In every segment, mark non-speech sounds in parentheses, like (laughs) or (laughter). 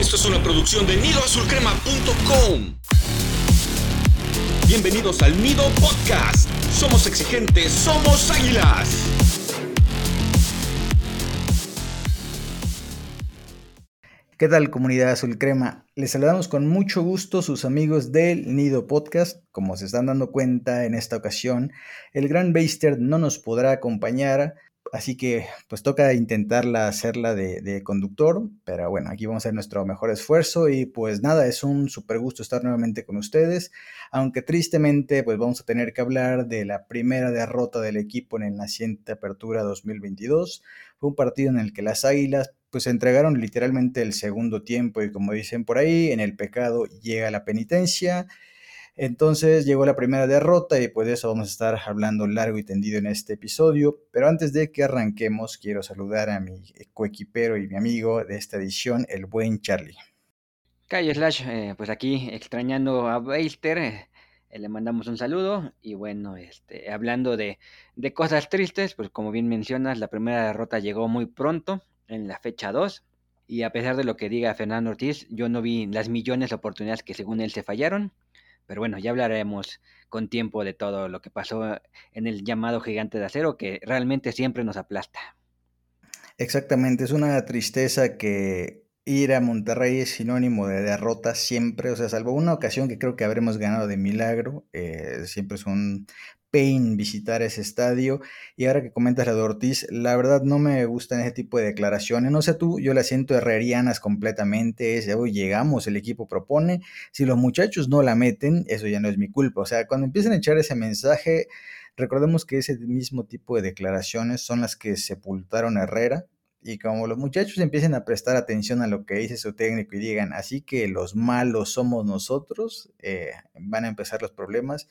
Esto es una producción de nidoazulcrema.com. Bienvenidos al Nido Podcast. Somos exigentes, somos águilas. ¿Qué tal comunidad azul crema? Les saludamos con mucho gusto sus amigos del Nido Podcast. Como se están dando cuenta en esta ocasión, el gran Baster no nos podrá acompañar, así que pues toca intentarla hacerla de, conductor, pero bueno, aquí vamos a hacer nuestro mejor esfuerzo y pues nada, es un super gusto estar nuevamente con ustedes, aunque tristemente pues vamos a tener que hablar de la primera derrota del equipo en el naciente Apertura 2022. Fue un partido en el que las Águilas pues entregaron literalmente el segundo tiempo y como dicen por ahí, en el pecado llega la penitencia. Entonces llegó la primera derrota y pues de eso vamos a estar hablando largo y tendido en este episodio. Pero antes de que arranquemos, quiero saludar a mi coequipero y mi amigo de esta edición, el buen Charlie. Calle Slash, eh, pues aquí extrañando a Beister, eh, le mandamos un saludo y bueno, este, hablando de, de cosas tristes, pues como bien mencionas, la primera derrota llegó muy pronto, en la fecha 2. Y a pesar de lo que diga Fernando Ortiz, yo no vi las millones de oportunidades que según él se fallaron. Pero bueno, ya hablaremos con tiempo de todo lo que pasó en el llamado gigante de acero, que realmente siempre nos aplasta. Exactamente, es una tristeza que ir a Monterrey es sinónimo de derrota siempre, o sea, salvo una ocasión que creo que habremos ganado de milagro, eh, siempre es un pain visitar ese estadio. Y ahora que comentas la de Ortiz, la verdad no me gustan ese tipo de declaraciones. No sé tú, yo las siento herrerianas completamente. Es, hoy llegamos, el equipo propone. Si los muchachos no la meten, eso ya no es mi culpa. O sea, cuando empiezan a echar ese mensaje, recordemos que ese mismo tipo de declaraciones son las que sepultaron a Herrera. Y como los muchachos empiecen a prestar atención a lo que dice su técnico y digan, así que los malos somos nosotros, eh, van a empezar los problemas.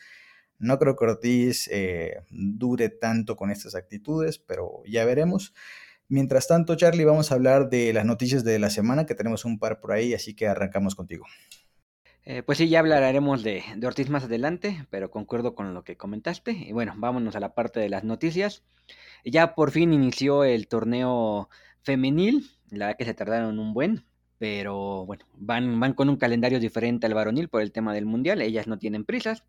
No creo que Ortiz eh, dure tanto con estas actitudes, pero ya veremos. Mientras tanto, Charlie, vamos a hablar de las noticias de la semana, que tenemos un par por ahí, así que arrancamos contigo. Eh, pues sí, ya hablaremos de, Ortiz más adelante, pero concuerdo con lo que comentaste. Y bueno, vámonos a la parte de las noticias. Ya por fin inició el torneo femenil, la verdad que se tardaron un buen, pero bueno, van, van con un calendario diferente al varonil por el tema del mundial, ellas no tienen prisas.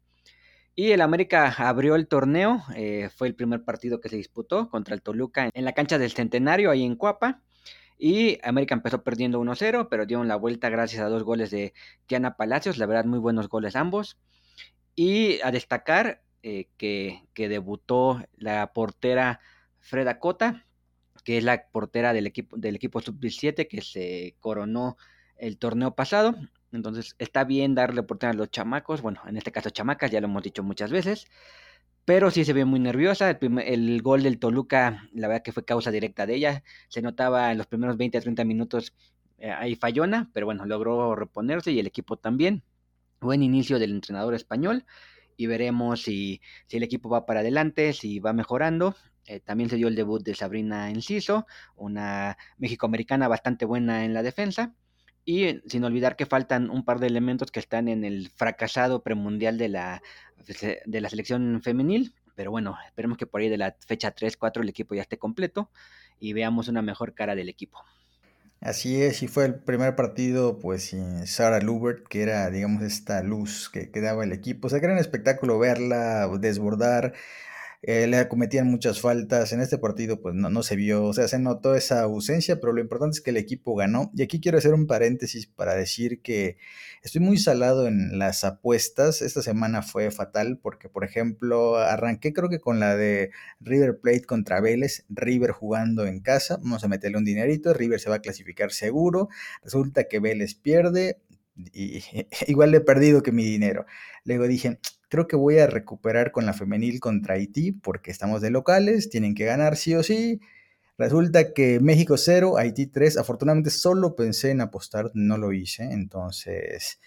Y el América abrió el torneo, eh, fue el primer partido que se disputó contra el Toluca en la cancha del Centenario, ahí en Cuapa. Y América empezó perdiendo 1-0, pero dieron la vuelta gracias a dos goles de Tiana Palacios, la verdad muy buenos goles ambos. Y a destacar eh, que, que, debutó la portera Freda Cota, que es la portera del equipo, del equipo sub-17 que se coronó el torneo pasado. Entonces está bien darle oportunidad a los chamacos, bueno, en este caso chamacas, ya lo hemos dicho muchas veces, pero sí se ve muy nerviosa. El, gol del Toluca, la verdad que fue causa directa de ella, se notaba en los primeros 20 a 30 minutos eh, ahí fallona, pero bueno, logró reponerse y el equipo también. Buen inicio del entrenador español y veremos si, si el equipo va para adelante, si va mejorando. Eh, también se dio el debut de Sabrina Enciso, una mexicoamericana bastante buena en la defensa. Y sin olvidar que faltan un par de elementos que están en el fracasado premundial de la, de la selección femenil. Pero bueno, esperemos que por ahí de la fecha 3-4 el equipo ya esté completo y veamos una mejor cara del equipo. Así es, y fue el primer partido, pues, sin Sarah Lubert, que era, digamos, esta luz que, daba el equipo. O sea, un espectáculo verla desbordar, eh, le cometían muchas faltas. En este partido, pues no, no, se vio, o sea, se notó esa ausencia, pero lo importante es que el equipo ganó. Y aquí quiero hacer un paréntesis para decir que estoy muy salado en las apuestas. Esta semana fue fatal porque, por ejemplo, arranqué creo que con la de River Plate contra Vélez, River jugando en casa. Vamos a meterle un dinerito, River se va a clasificar seguro. Resulta que Vélez pierde. Y (laughs) igual le he perdido que mi dinero. Luego dije, Creo que voy a recuperar con la femenil contra Haití porque estamos de locales, tienen que ganar sí o sí. Resulta que México 0, Haití 3. Afortunadamente solo pensé en apostar, no lo hice. Entonces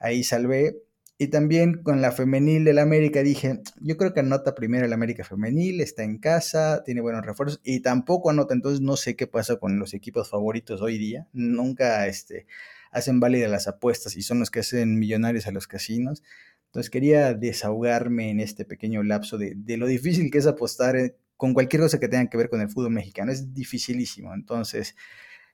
ahí salvé. Y también con la femenil del América dije, yo creo que anota primero el América femenil, está en casa, tiene buenos refuerzos y tampoco anota, entonces no sé qué pasa con los equipos favoritos hoy día. Nunca este, hacen válidas las apuestas y son los que hacen millonarios a los casinos. Entonces quería desahogarme en este pequeño lapso de, lo difícil que es apostar eh, con cualquier cosa que tenga que ver con el fútbol mexicano. Es dificilísimo. Entonces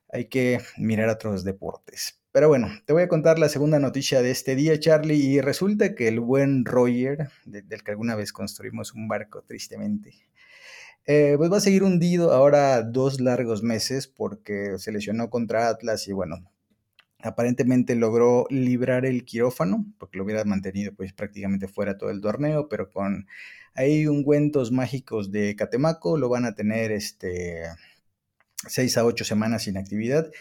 hay que mirar otros deportes. Pero bueno, te voy a contar la segunda noticia de este día, Charlie, y resulta que el buen Roger, del que alguna vez construimos un barco, tristemente, eh, pues va a seguir hundido ahora dos largos meses porque se lesionó contra Atlas y bueno, aparentemente logró librar el quirófano, porque lo hubiera mantenido pues prácticamente fuera todo el torneo, pero con ahí ungüentos mágicos de Catemaco lo van a tener este seis a ocho semanas sin actividad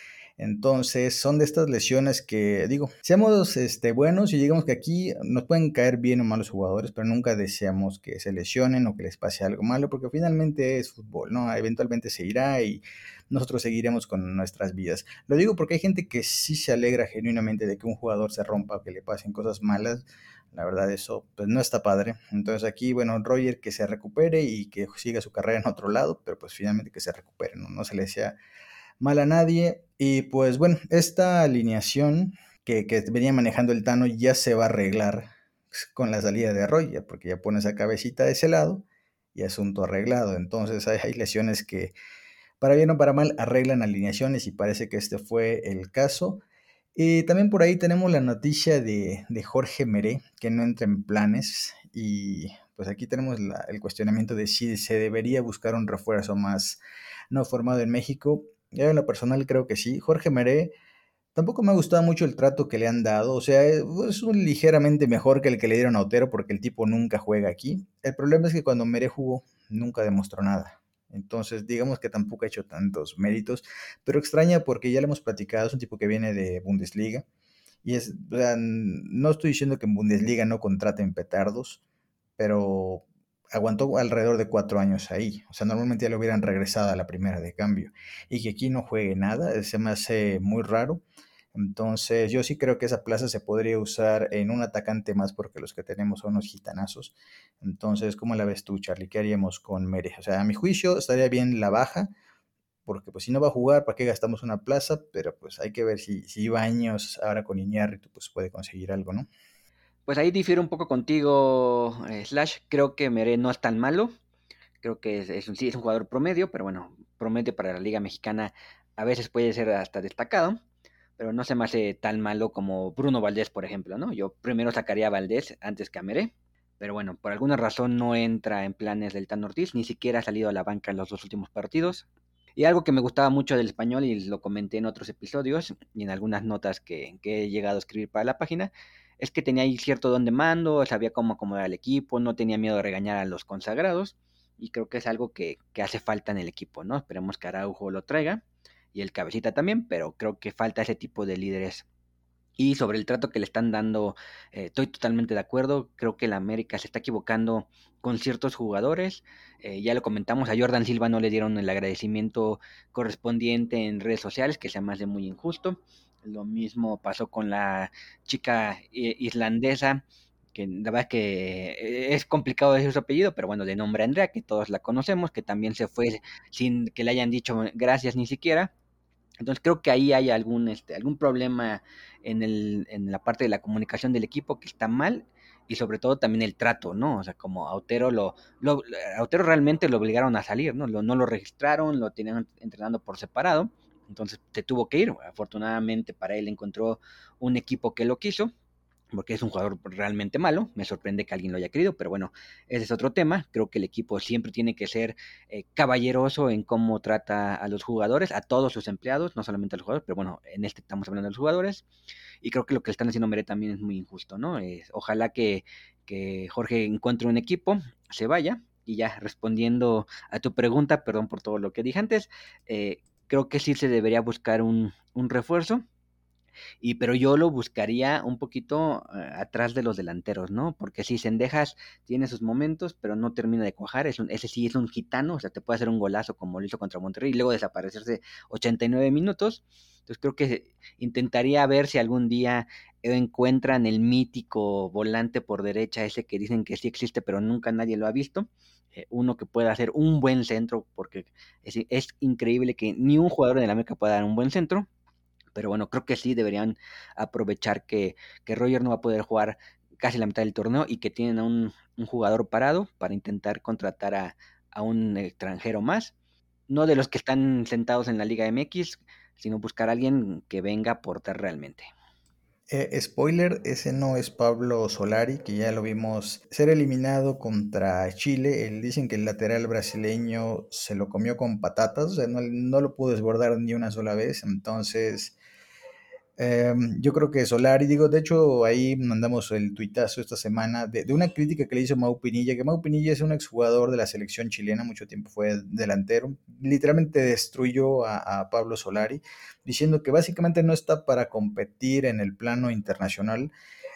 entonces, son de estas lesiones que, digo, seamos este, buenos y digamos que aquí nos pueden caer bien o malos jugadores, pero nunca deseamos que se lesionen o que les pase algo malo, porque finalmente es fútbol, ¿no? Eventualmente se irá y nosotros seguiremos con nuestras vidas. Lo digo porque hay gente que sí se alegra genuinamente de que un jugador se rompa o que le pasen cosas malas. La verdad, eso pues no está padre. Entonces aquí, bueno, Roger que se recupere y que siga su carrera en otro lado, pero pues finalmente que se recupere, ¿no? No se le sea mal a nadie. Y pues bueno, esta alineación que, venía manejando el Tano ya se va a arreglar con la salida de Roger, porque ya pone esa cabecita de ese lado y asunto arreglado. Entonces hay, lesiones que, para bien o para mal, arreglan alineaciones y parece que este fue el caso. Y también por ahí tenemos la noticia de, Jorge Meré, que no entra en planes. Y pues aquí tenemos el cuestionamiento de si se debería buscar un refuerzo más no formado en México. Yo en lo personal creo que sí. Jorge Meré tampoco me ha gustado mucho el trato que le han dado. O sea, es un ligeramente mejor que el que le dieron a Otero porque el tipo nunca juega aquí. El problema es que cuando Meré jugó nunca demostró nada. Entonces, digamos que tampoco ha hecho tantos méritos, pero extraña porque ya le hemos platicado, es un tipo que viene de Bundesliga. Y es, o sea, no estoy diciendo que en Bundesliga no contraten petardos, pero aguantó alrededor de cuatro años ahí. O sea, normalmente ya lo hubieran regresado a la primera de cambio. Y que aquí no juegue nada, se me hace muy raro. Entonces, yo sí creo que esa plaza se podría usar en un atacante más porque los que tenemos son unos gitanazos. Entonces, ¿cómo la ves tú, Charlie? ¿Qué haríamos con Mere? O sea, a mi juicio estaría bien la baja, porque pues si no va a jugar, ¿para qué gastamos una plaza? Pero pues hay que ver si, si años ahora con Iñárritu, pues puede conseguir algo, ¿no? Pues ahí difiero un poco contigo, eh, Slash. Creo que Mere no es tan malo. Creo que es, un, sí, es un jugador promedio, pero bueno, promedio para la Liga Mexicana a veces puede ser hasta destacado, pero no se me hace tan malo como Bruno Valdés, por ejemplo, ¿no? Yo primero sacaría a Valdés antes que a Mere, pero bueno, por alguna razón no entra en planes del Tan Ortiz, ni siquiera ha salido a la banca en los dos últimos partidos. Y algo que me gustaba mucho del español, y lo comenté en otros episodios y en algunas notas que he llegado a escribir para la página, es que tenía ahí cierto don de mando, sabía cómo acomodar al equipo, no tenía miedo de regañar a los consagrados y creo que es algo que, hace falta en el equipo, ¿no? Esperemos que Araujo lo traiga y el cabecita también, pero creo que falta ese tipo de líderes. Y sobre el trato que le están dando, eh, estoy totalmente de acuerdo. Creo que la América se está equivocando con ciertos jugadores. Eh, ya lo comentamos, a Jordan Silva no le dieron el agradecimiento correspondiente en redes sociales, que se me hace muy injusto. Lo mismo pasó con la chica eh, islandesa, que la verdad que eh, es complicado decir su apellido, pero bueno, de nombre Andrea, que todos la conocemos, que también se fue sin que le hayan dicho gracias ni siquiera. Entonces creo que ahí hay algún, este, algún problema en, el, en la parte de la comunicación del equipo que está mal y sobre todo también el trato, ¿no? O sea, como Autero lo, lo Autero realmente lo obligaron a salir, ¿no? Lo, no lo registraron, lo tenían entrenando por separado entonces se tuvo que ir. Afortunadamente para él encontró un equipo que lo quiso, porque es un jugador realmente malo. Me sorprende que alguien lo haya querido, pero bueno, ese es otro tema. Creo que el equipo siempre tiene que ser eh, caballeroso en cómo trata a los jugadores, a todos sus empleados, no solamente a los jugadores, pero bueno, en este estamos hablando de los jugadores. Y creo que lo que están haciendo Mere también es muy injusto, ¿no? ojalá que, que Jorge encuentre un equipo, se vaya, y ya respondiendo a tu pregunta, perdón por todo lo que dije antes, eh, creo que sí se debería buscar un, refuerzo. Y pero yo lo buscaría un poquito eh, atrás de los delanteros, ¿no? Porque si Sendejas tiene sus momentos, pero no termina de cuajar, es ese sí es un gitano, o sea, te puede hacer un golazo como lo hizo contra Monterrey y luego desaparecerse 89 minutos. Entonces creo que intentaría ver si algún día encuentran el mítico volante por derecha, ese que dicen que sí existe, pero nunca nadie lo ha visto. Eh, uno que pueda hacer un buen centro, porque es, increíble que ni un jugador de la América pueda dar un buen centro. Pero bueno, creo que sí deberían aprovechar que, que Roger no va a poder jugar casi la mitad del torneo y que tienen a un, jugador parado para intentar contratar a, a, un extranjero más. No de los que están sentados en la Liga MX, sino buscar a alguien que venga a aportar realmente. Eh, spoiler, ese no es Pablo Solari, que ya lo vimos ser eliminado contra Chile. Él, dicen que el lateral brasileño se lo comió con patatas, o sea, no, no lo pudo desbordar ni una sola vez. Entonces, Em, yo creo que Solari, digo, de hecho ahí mandamos el tuitazo esta semana de, una crítica que le hizo Mau Pinilla, que Mau Pinilla es un exjugador de la selección chilena, mucho tiempo fue delantero, literalmente destruyó a, Pablo Solari, diciendo que básicamente no está para competir en el plano internacional.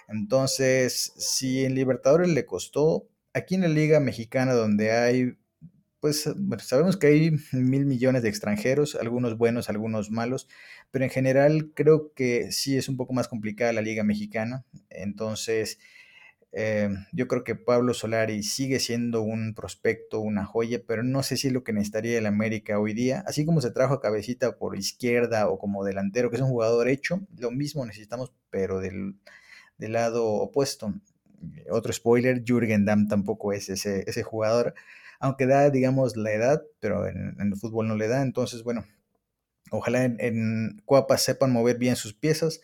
Entonces, si en Libertadores le costó, aquí en la Liga Mexicana, donde hay pues sabemos que hay mil millones de extranjeros, algunos buenos, algunos malos, pero en general creo que sí es un poco más complicada la liga mexicana. Entonces, eh, yo creo que Pablo Solari sigue siendo un prospecto, una joya, pero no sé si es lo que necesitaría el América hoy día. Así como se trajo a Cabecita por izquierda o como delantero, que es un jugador hecho, lo mismo necesitamos, pero del, lado opuesto. Otro spoiler, Jürgen Damm tampoco es ese, ese jugador aunque da, digamos, la edad, pero en, el fútbol no le da. Entonces, bueno, ojalá en, en Cuapa sepan mover bien sus piezas,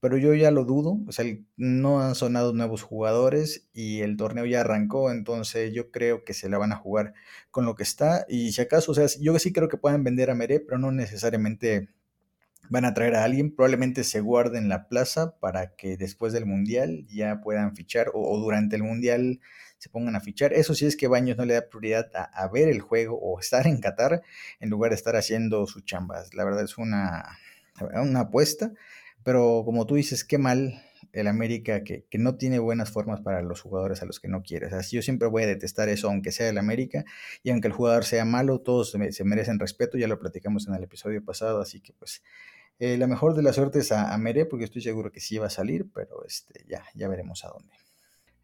pero yo ya lo dudo. O sea, no han sonado nuevos jugadores y el torneo ya arrancó, entonces yo creo que se la van a jugar con lo que está. Y si acaso, o sea, yo sí creo que pueden vender a Meré, pero no necesariamente van a traer a alguien, probablemente se guarden la plaza para que después del Mundial ya puedan fichar o, durante el Mundial se pongan a fichar. Eso sí es que Baños no le da prioridad a, ver el juego o estar en Qatar en lugar de estar haciendo sus chambas. La verdad es una, una apuesta, pero como tú dices, qué mal el América que, no tiene buenas formas para los jugadores a los que no quiere. O sea, yo siempre voy a detestar eso, aunque sea el América, y aunque el jugador sea malo, todos se, merecen respeto, ya lo platicamos en el episodio pasado, así que pues eh, la mejor de las suertes a, a Mere, porque estoy seguro que sí va a salir, pero este, ya, ya veremos a dónde.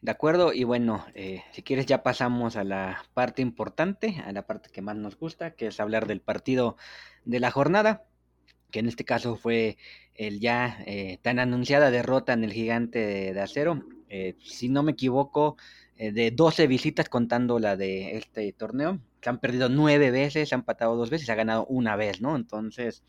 De acuerdo, y bueno, eh, si quieres ya pasamos a la parte importante, a la parte que más nos gusta, que es hablar del partido de la jornada, que en este caso fue el ya eh, tan anunciada derrota en el gigante de, acero. Eh, si no me equivoco, de 12 visitas contando la de este torneo, se han perdido nueve veces, se han empatado dos veces, se ha ganado una vez, ¿no? Entonces,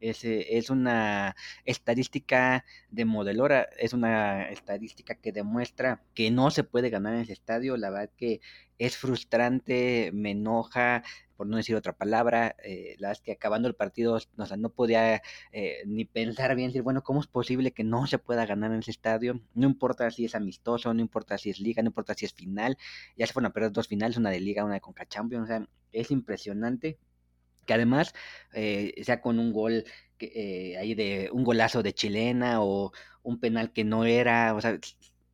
es, es una estadística de modelora, es una estadística que demuestra que no se puede ganar en ese estadio. La verdad que es frustrante, me enoja, por no decir otra palabra, eh, la verdad es que acabando el partido no podía eh, ni pensar bien, decir, bueno, ¿cómo es posible que no se pueda ganar en ese estadio? No importa si es amistoso, no importa si es liga, no importa si es final, ya se fueron a perder dos finales, una de liga, una de Conca Champions, o sea, es impresionante que además eh, sea con un gol que, eh, ahí de un golazo de chilena o un penal que no era, o sea,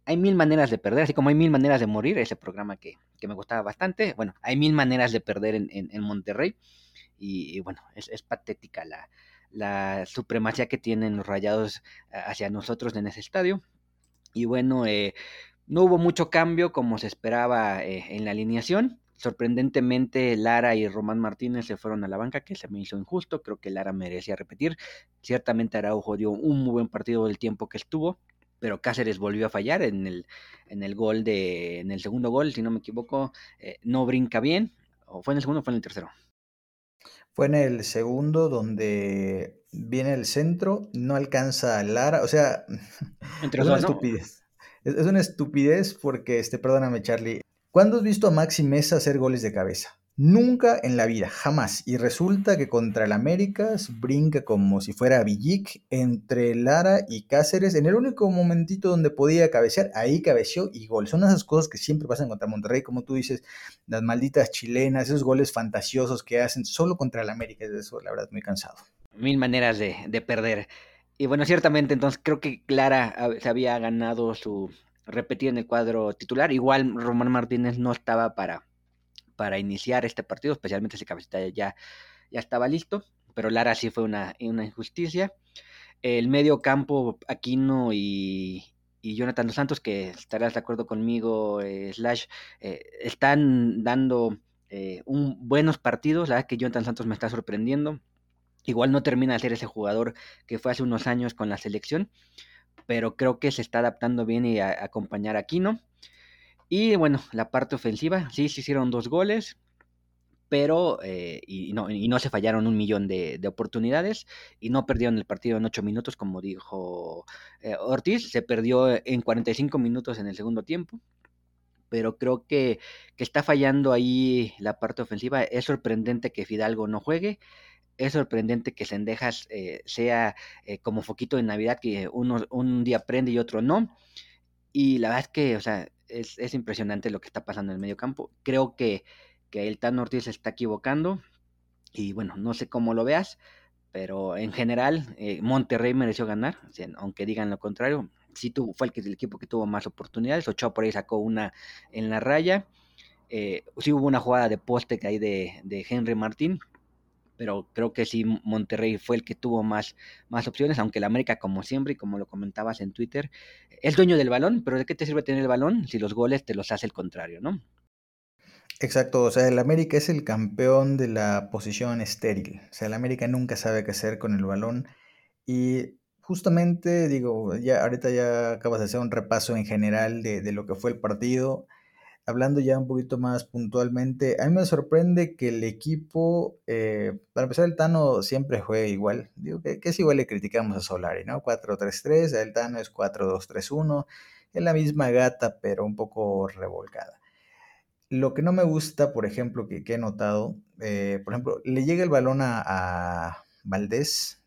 hay mil maneras de perder, así como hay mil maneras de morir, ese programa que, me gustaba bastante, bueno, hay mil maneras de perder en, en, Monterrey y, bueno, es, es patética la, la, supremacía que tienen los rayados hacia nosotros en ese estadio. Y bueno, eh, no hubo mucho cambio como se esperaba en la alineación, Sorprendentemente, Lara y Román Martínez se fueron a la banca, que se me hizo injusto. Creo que Lara merecía repetir. Ciertamente Araujo dio un muy buen partido del tiempo que estuvo, pero Cáceres volvió a fallar en el, en el gol de, en el segundo gol, si no me equivoco, eh, no brinca bien. ¿O fue en el segundo o fue en el tercero? Fue en el segundo donde viene el centro, no alcanza a Lara, o sea, (laughs) es una estupidez. Es, una estupidez porque, este, perdóname Charlie, ¿Cuándo has visto a Maxi Mesa hacer goles de cabeza? Nunca en la vida, jamás. Y resulta que contra el Américas brinca como si fuera Villic entre Lara y Cáceres. En el único momentito donde podía cabecear, ahí cabeció y gol. Son esas cosas que siempre pasan contra Monterrey, como tú dices, las malditas chilenas, esos goles fantasiosos que hacen solo contra el América. Es eso, la verdad, muy cansado. Mil maneras de, de perder. Y bueno, ciertamente, entonces creo que Clara se había ganado su, repetir en el cuadro titular. Igual Román Martínez no estaba para, para iniciar este partido, especialmente ese cabecita ya, ya estaba listo, pero Lara sí fue una, una injusticia. El medio campo, Aquino y, y Jonathan Santos, que estarás de acuerdo conmigo, eh, Slash, eh, están dando eh, un, buenos partidos. La verdad que Jonathan Santos me está sorprendiendo. Igual no termina de ser ese jugador que fue hace unos años con la selección, pero creo que se está adaptando bien y a, acompañar a Aquino. Y bueno, la parte ofensiva, sí se hicieron dos goles, pero eh, y, no, y no se fallaron un millón de, oportunidades y no perdieron el partido en ocho minutos, como dijo eh, Ortiz, se perdió en 45 minutos en el segundo tiempo. Pero creo que, que está fallando ahí la parte ofensiva. Es sorprendente que Fidalgo no juegue es sorprendente que Sendejas eh, sea eh, como foquito de Navidad, que uno un día prende y otro no. Y la verdad es que, o sea, es, es impresionante lo que está pasando en el medio campo. Creo que, que el Tan Ortiz se está equivocando. Y bueno, no sé cómo lo veas, pero en general eh, Monterrey mereció ganar, aunque digan lo contrario. Sí tuvo, fue el, el equipo que tuvo más oportunidades. Ochoa por ahí sacó una en la raya. sí hubo una jugada de poste que hay de, de Henry Martín, pero creo que sí Monterrey fue el que tuvo más, más opciones, aunque el América, como siempre, y como lo comentabas en Twitter, es dueño del balón, pero ¿de qué te sirve tener el balón si los goles te los hace el contrario, no? Exacto, o sea, el América es el campeón de la posición estéril, o sea, el América nunca sabe qué hacer con el balón y justamente, digo, ya ahorita ya acabas de hacer un repaso en general de, de lo que fue el partido, hablando ya un poquito más puntualmente, a mí me sorprende que el equipo, eh, para empezar, el Tano siempre juega igual. Digo que, es igual le criticamos a Solari, ¿no? 4-3-3, el Tano es 4-2-3-1, es la misma gata, pero un poco revolcada. Lo que no me gusta, por ejemplo, que, he notado, eh, por ejemplo, le llega el balón a, a Valdés,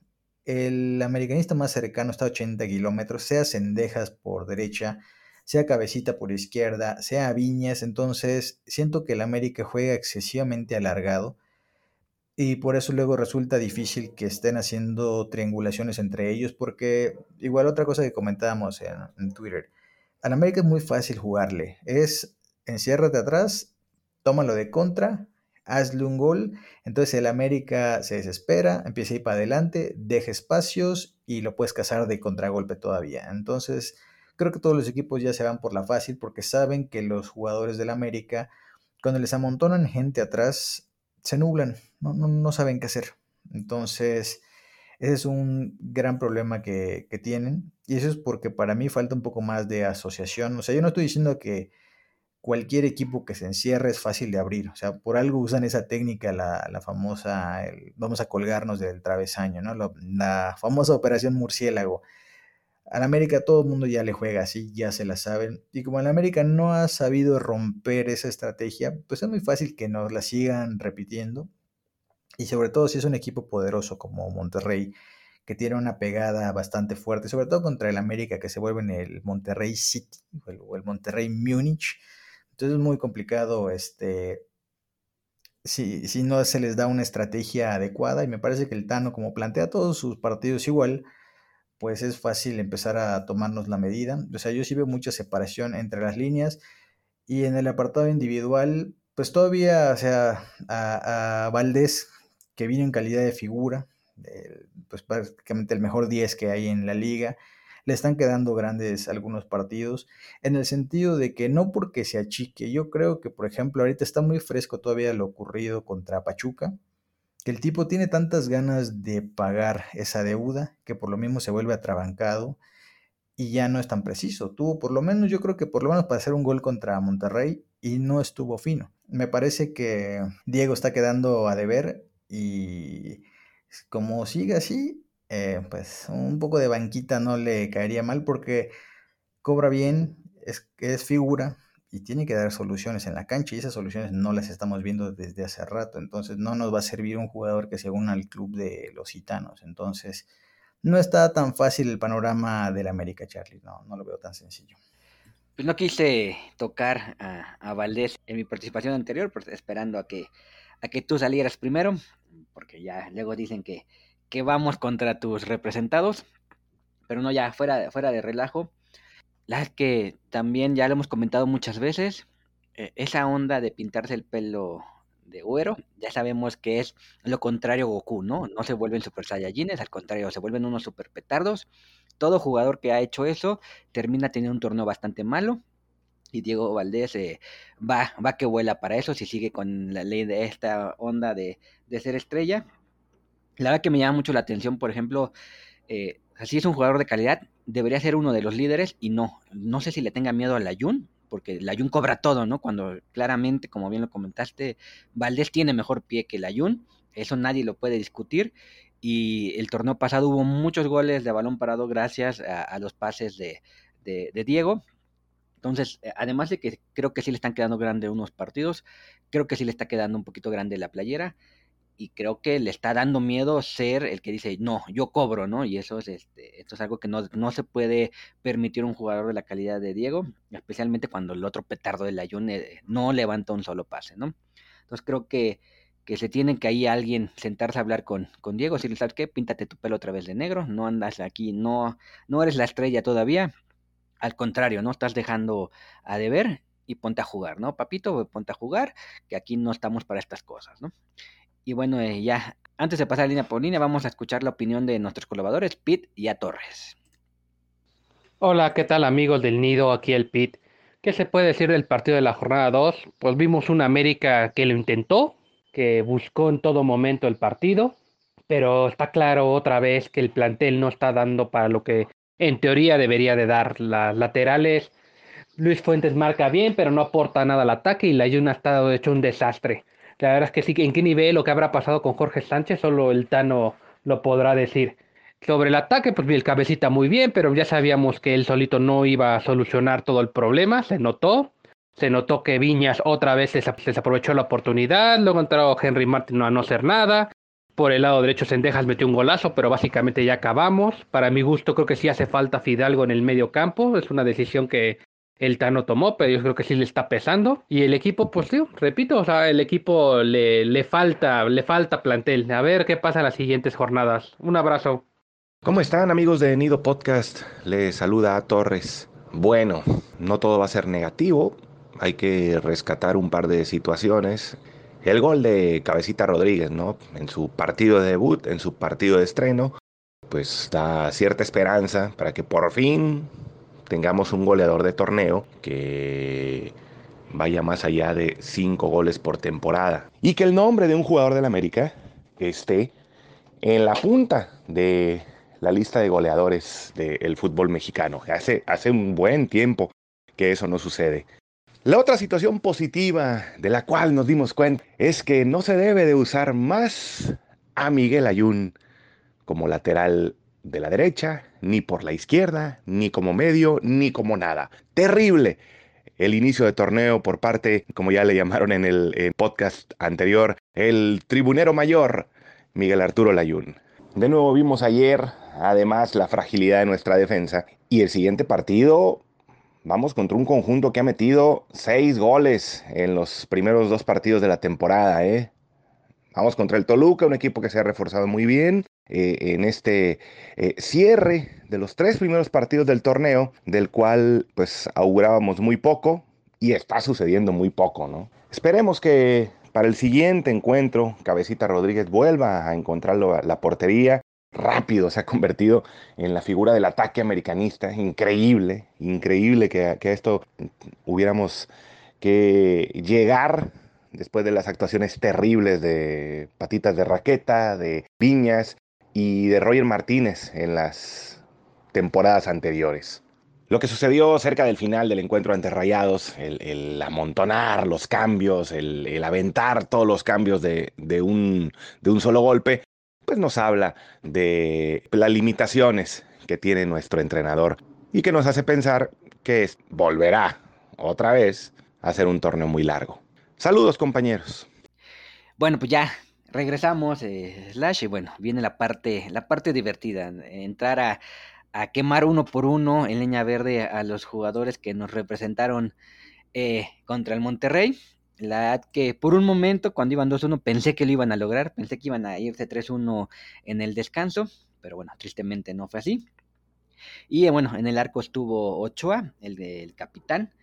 el americanista más cercano está a 80 kilómetros, sea Cendejas por derecha, sea Cabecita por izquierda, sea Viñas, entonces siento que el América juega excesivamente alargado y por eso luego resulta difícil que estén haciendo triangulaciones entre ellos, porque igual otra cosa que comentábamos en, Twitter, al América es muy fácil jugarle, es enciérrate atrás, tómalo de contra, hazle un gol, entonces el América se desespera, empieza a ir para adelante, deja espacios y lo puedes cazar de contragolpe todavía, entonces Creo que todos los equipos ya se van por la fácil porque saben que los jugadores del América, cuando les amontonan gente atrás, se nublan, no, saben qué hacer. Entonces, ese es un gran problema que, tienen. Y eso es porque para mí falta un poco más de asociación. O sea, yo no estoy diciendo que cualquier equipo que se encierre es fácil de abrir. O sea, por algo usan esa técnica, la, famosa, vamos a colgarnos del travesaño, ¿no? la famosa operación murciélago al América todo el mundo ya le juega así, ya se la saben. Y como el América no ha sabido romper esa estrategia, pues es muy fácil que nos la sigan repitiendo. Y sobre todo si es un equipo poderoso como Monterrey, que tiene una pegada bastante fuerte, sobre todo contra el América, que se vuelve en el Monterrey City o el, Monterrey Múnich. Entonces es muy complicado este, si, si no se les da una estrategia adecuada. Y me parece que el Tano, como plantea todos sus partidos igual, pues es fácil empezar a tomarnos la medida. O sea, yo sí veo mucha separación entre las líneas y en el apartado individual, pues todavía, o sea, a, Valdés, que vino en calidad de figura, pues prácticamente el mejor 10 que hay en la liga, le están quedando grandes algunos partidos, en el sentido de que no porque se achique, yo creo que, por ejemplo, ahorita está muy fresco todavía lo ocurrido contra Pachuca, que el tipo tiene tantas ganas de pagar esa deuda que por lo mismo se vuelve atrabancado y ya no es tan preciso. Tuvo por lo menos, yo creo que por lo menos para hacer un gol contra Monterrey y no estuvo fino. Me parece que Diego está quedando a deber y como sigue así, eh, pues un poco de banquita no le caería mal porque cobra bien, es, es figura, y tiene que dar soluciones en la cancha y esas soluciones no las estamos viendo desde hace rato. Entonces no nos va a servir un jugador que se una al club de los gitanos. Entonces no está tan fácil el panorama del América, Charlie. No, no lo veo tan sencillo. Pues no quise tocar a, Valdés en mi participación anterior, pues esperando a que, a que tú salieras primero, porque ya luego dicen que, que vamos contra tus representados. Pero no, ya fuera, fuera de relajo la que también ya lo hemos comentado muchas veces, eh, esa onda de pintarse el pelo de güero, ya sabemos que es lo contrario Goku, ¿no? No se vuelven super saiyajines, al contrario, se vuelven unos super petardos. Todo jugador que ha hecho eso termina teniendo un torneo bastante malo. Y Diego Valdés eh, va, va que vuela para eso, si sigue con la ley de esta onda de, de ser estrella. La verdad que me llama mucho la atención, por ejemplo, eh, así es un jugador de calidad, debería ser uno de los líderes y no. No sé si le tenga miedo a la Jun, porque el Ayun cobra todo, ¿no? Cuando claramente, como bien lo comentaste, Valdés tiene mejor pie que el Ayun, eso nadie lo puede discutir. Y el torneo pasado hubo muchos goles de balón parado gracias a, los pases de, de, Diego. Entonces, eh, además de que creo que sí le están quedando grande unos partidos, creo que sí le está quedando un poquito grande la playera y creo que le está dando miedo ser el que dice, no, yo cobro, ¿no? Y eso es, este, esto es algo que no, no se puede permitir un jugador de la calidad de Diego, especialmente cuando el otro petardo del Ayun no levanta un solo pase, ¿no? Entonces creo que, que se tiene que ahí alguien sentarse a hablar con, con Diego, si le sabes qué, píntate tu pelo otra vez de negro, no andas aquí, no, no eres la estrella todavía, al contrario, no estás dejando a deber y ponte a jugar, ¿no? Papito, ponte a jugar, que aquí no estamos para estas cosas, ¿no? Y bueno, eh, ya, antes de pasar línea por línea, vamos a escuchar la opinión de nuestros colaboradores, Pete y a Torres. Hola, ¿qué tal amigos del Nido? Aquí el Pete. ¿Qué se puede decir del partido de la jornada 2? Pues vimos una América que lo intentó, que buscó en todo momento el partido, pero está claro otra vez que el plantel no está dando para lo que en teoría debería de dar. Las laterales, Luis Fuentes marca bien, pero no aporta nada al ataque y la Yuna ha estado hecho un desastre. La verdad es que sí, en qué nivel o qué habrá pasado con Jorge Sánchez, solo el Tano lo podrá decir. Sobre el ataque, pues el cabecita muy bien, pero ya sabíamos que él solito no iba a solucionar todo el problema, se notó. Se notó que Viñas otra vez desaprovechó la oportunidad, luego entró Henry Martin a no hacer nada. Por el lado derecho Sendejas metió un golazo, pero básicamente ya acabamos. Para mi gusto creo que sí hace falta Fidalgo en el medio campo, es una decisión que el Tano tomó, pero yo creo que sí le está pesando. Y el equipo, pues sí, repito, o sea, el equipo le, le falta, le falta plantel. A ver qué pasa en las siguientes jornadas. Un abrazo. ¿Cómo están amigos de Nido Podcast? Les saluda a Torres. Bueno, no todo va a ser negativo. Hay que rescatar un par de situaciones. El gol de Cabecita Rodríguez, ¿no? En su partido de debut, en su partido de estreno, pues da cierta esperanza para que por fin tengamos un goleador de torneo que vaya más allá de 5 goles por temporada. Y que el nombre de un jugador del América esté en la punta de la lista de goleadores del fútbol mexicano. Hace, hace un buen tiempo que eso no sucede. La otra situación positiva de la cual nos dimos cuenta es que no se debe de usar más a Miguel Ayun como lateral de la derecha, ni por la izquierda, ni como medio, ni como nada. Terrible el inicio de torneo por parte, como ya le llamaron en el podcast anterior, el tribunero mayor, Miguel Arturo Layún. De nuevo vimos ayer, además, la fragilidad de nuestra defensa. Y el siguiente partido, vamos contra un conjunto que ha metido seis goles en los primeros dos partidos de la temporada. ¿eh? Vamos contra el Toluca, un equipo que se ha reforzado muy bien, eh, en este eh, cierre de los tres primeros partidos del torneo, del cual pues augurábamos muy poco y está sucediendo muy poco, ¿no? Esperemos que para el siguiente encuentro Cabecita Rodríguez vuelva a encontrar la portería. Rápido se ha convertido en la figura del ataque americanista. Increíble, increíble que, a esto hubiéramos que llegar después de las actuaciones terribles de Patitas de Raqueta, de Viñas y de Roger Martínez en las temporadas anteriores. Lo que sucedió cerca del final del encuentro ante Rayados, el, amontonar los cambios, el, aventar todos los cambios de, un, de un solo golpe, pues nos habla de las limitaciones que tiene nuestro entrenador y que nos hace pensar que volverá otra vez a ser un torneo muy largo. Saludos compañeros. Bueno, pues ya regresamos, eh, Slash, y bueno, viene la parte, la parte divertida, entrar a, quemar uno por uno en leña verde a los jugadores que nos representaron eh, contra el Monterrey. La que por un momento, cuando iban 2-1, pensé que lo iban a lograr, pensé que iban a irse 3-1 en el descanso, pero bueno, tristemente no fue así. Y eh, bueno, en el arco estuvo Ochoa, el del capitán.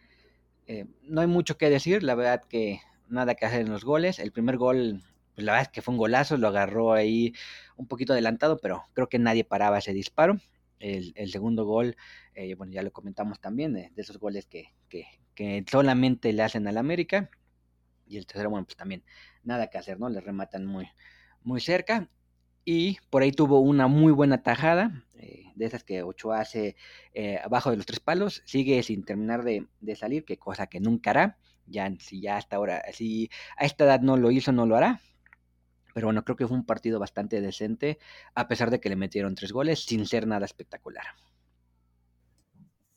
no hay mucho que decir, la verdad que nada que hacer en los goles. El primer gol la verdad es que fue un golazo, lo agarró ahí un poquito adelantado, pero creo que nadie paraba ese disparo. El, segundo gol, eh, bueno, ya lo comentamos también, de esos goles que, que, solamente le hacen al América. Y el tercero, bueno, pues también nada que hacer, ¿no? Le rematan muy, muy cerca. Y por ahí tuvo una muy buena tajada. Eh, de esas que Ochoa hace eh, abajo de los tres palos, sigue sin terminar de, de, salir, que cosa que nunca hará. Ya, si ya hasta ahora, si a esta edad no lo hizo, no lo hará. Pero bueno, creo que fue un partido bastante decente, a pesar de que le metieron tres goles, sin ser nada espectacular.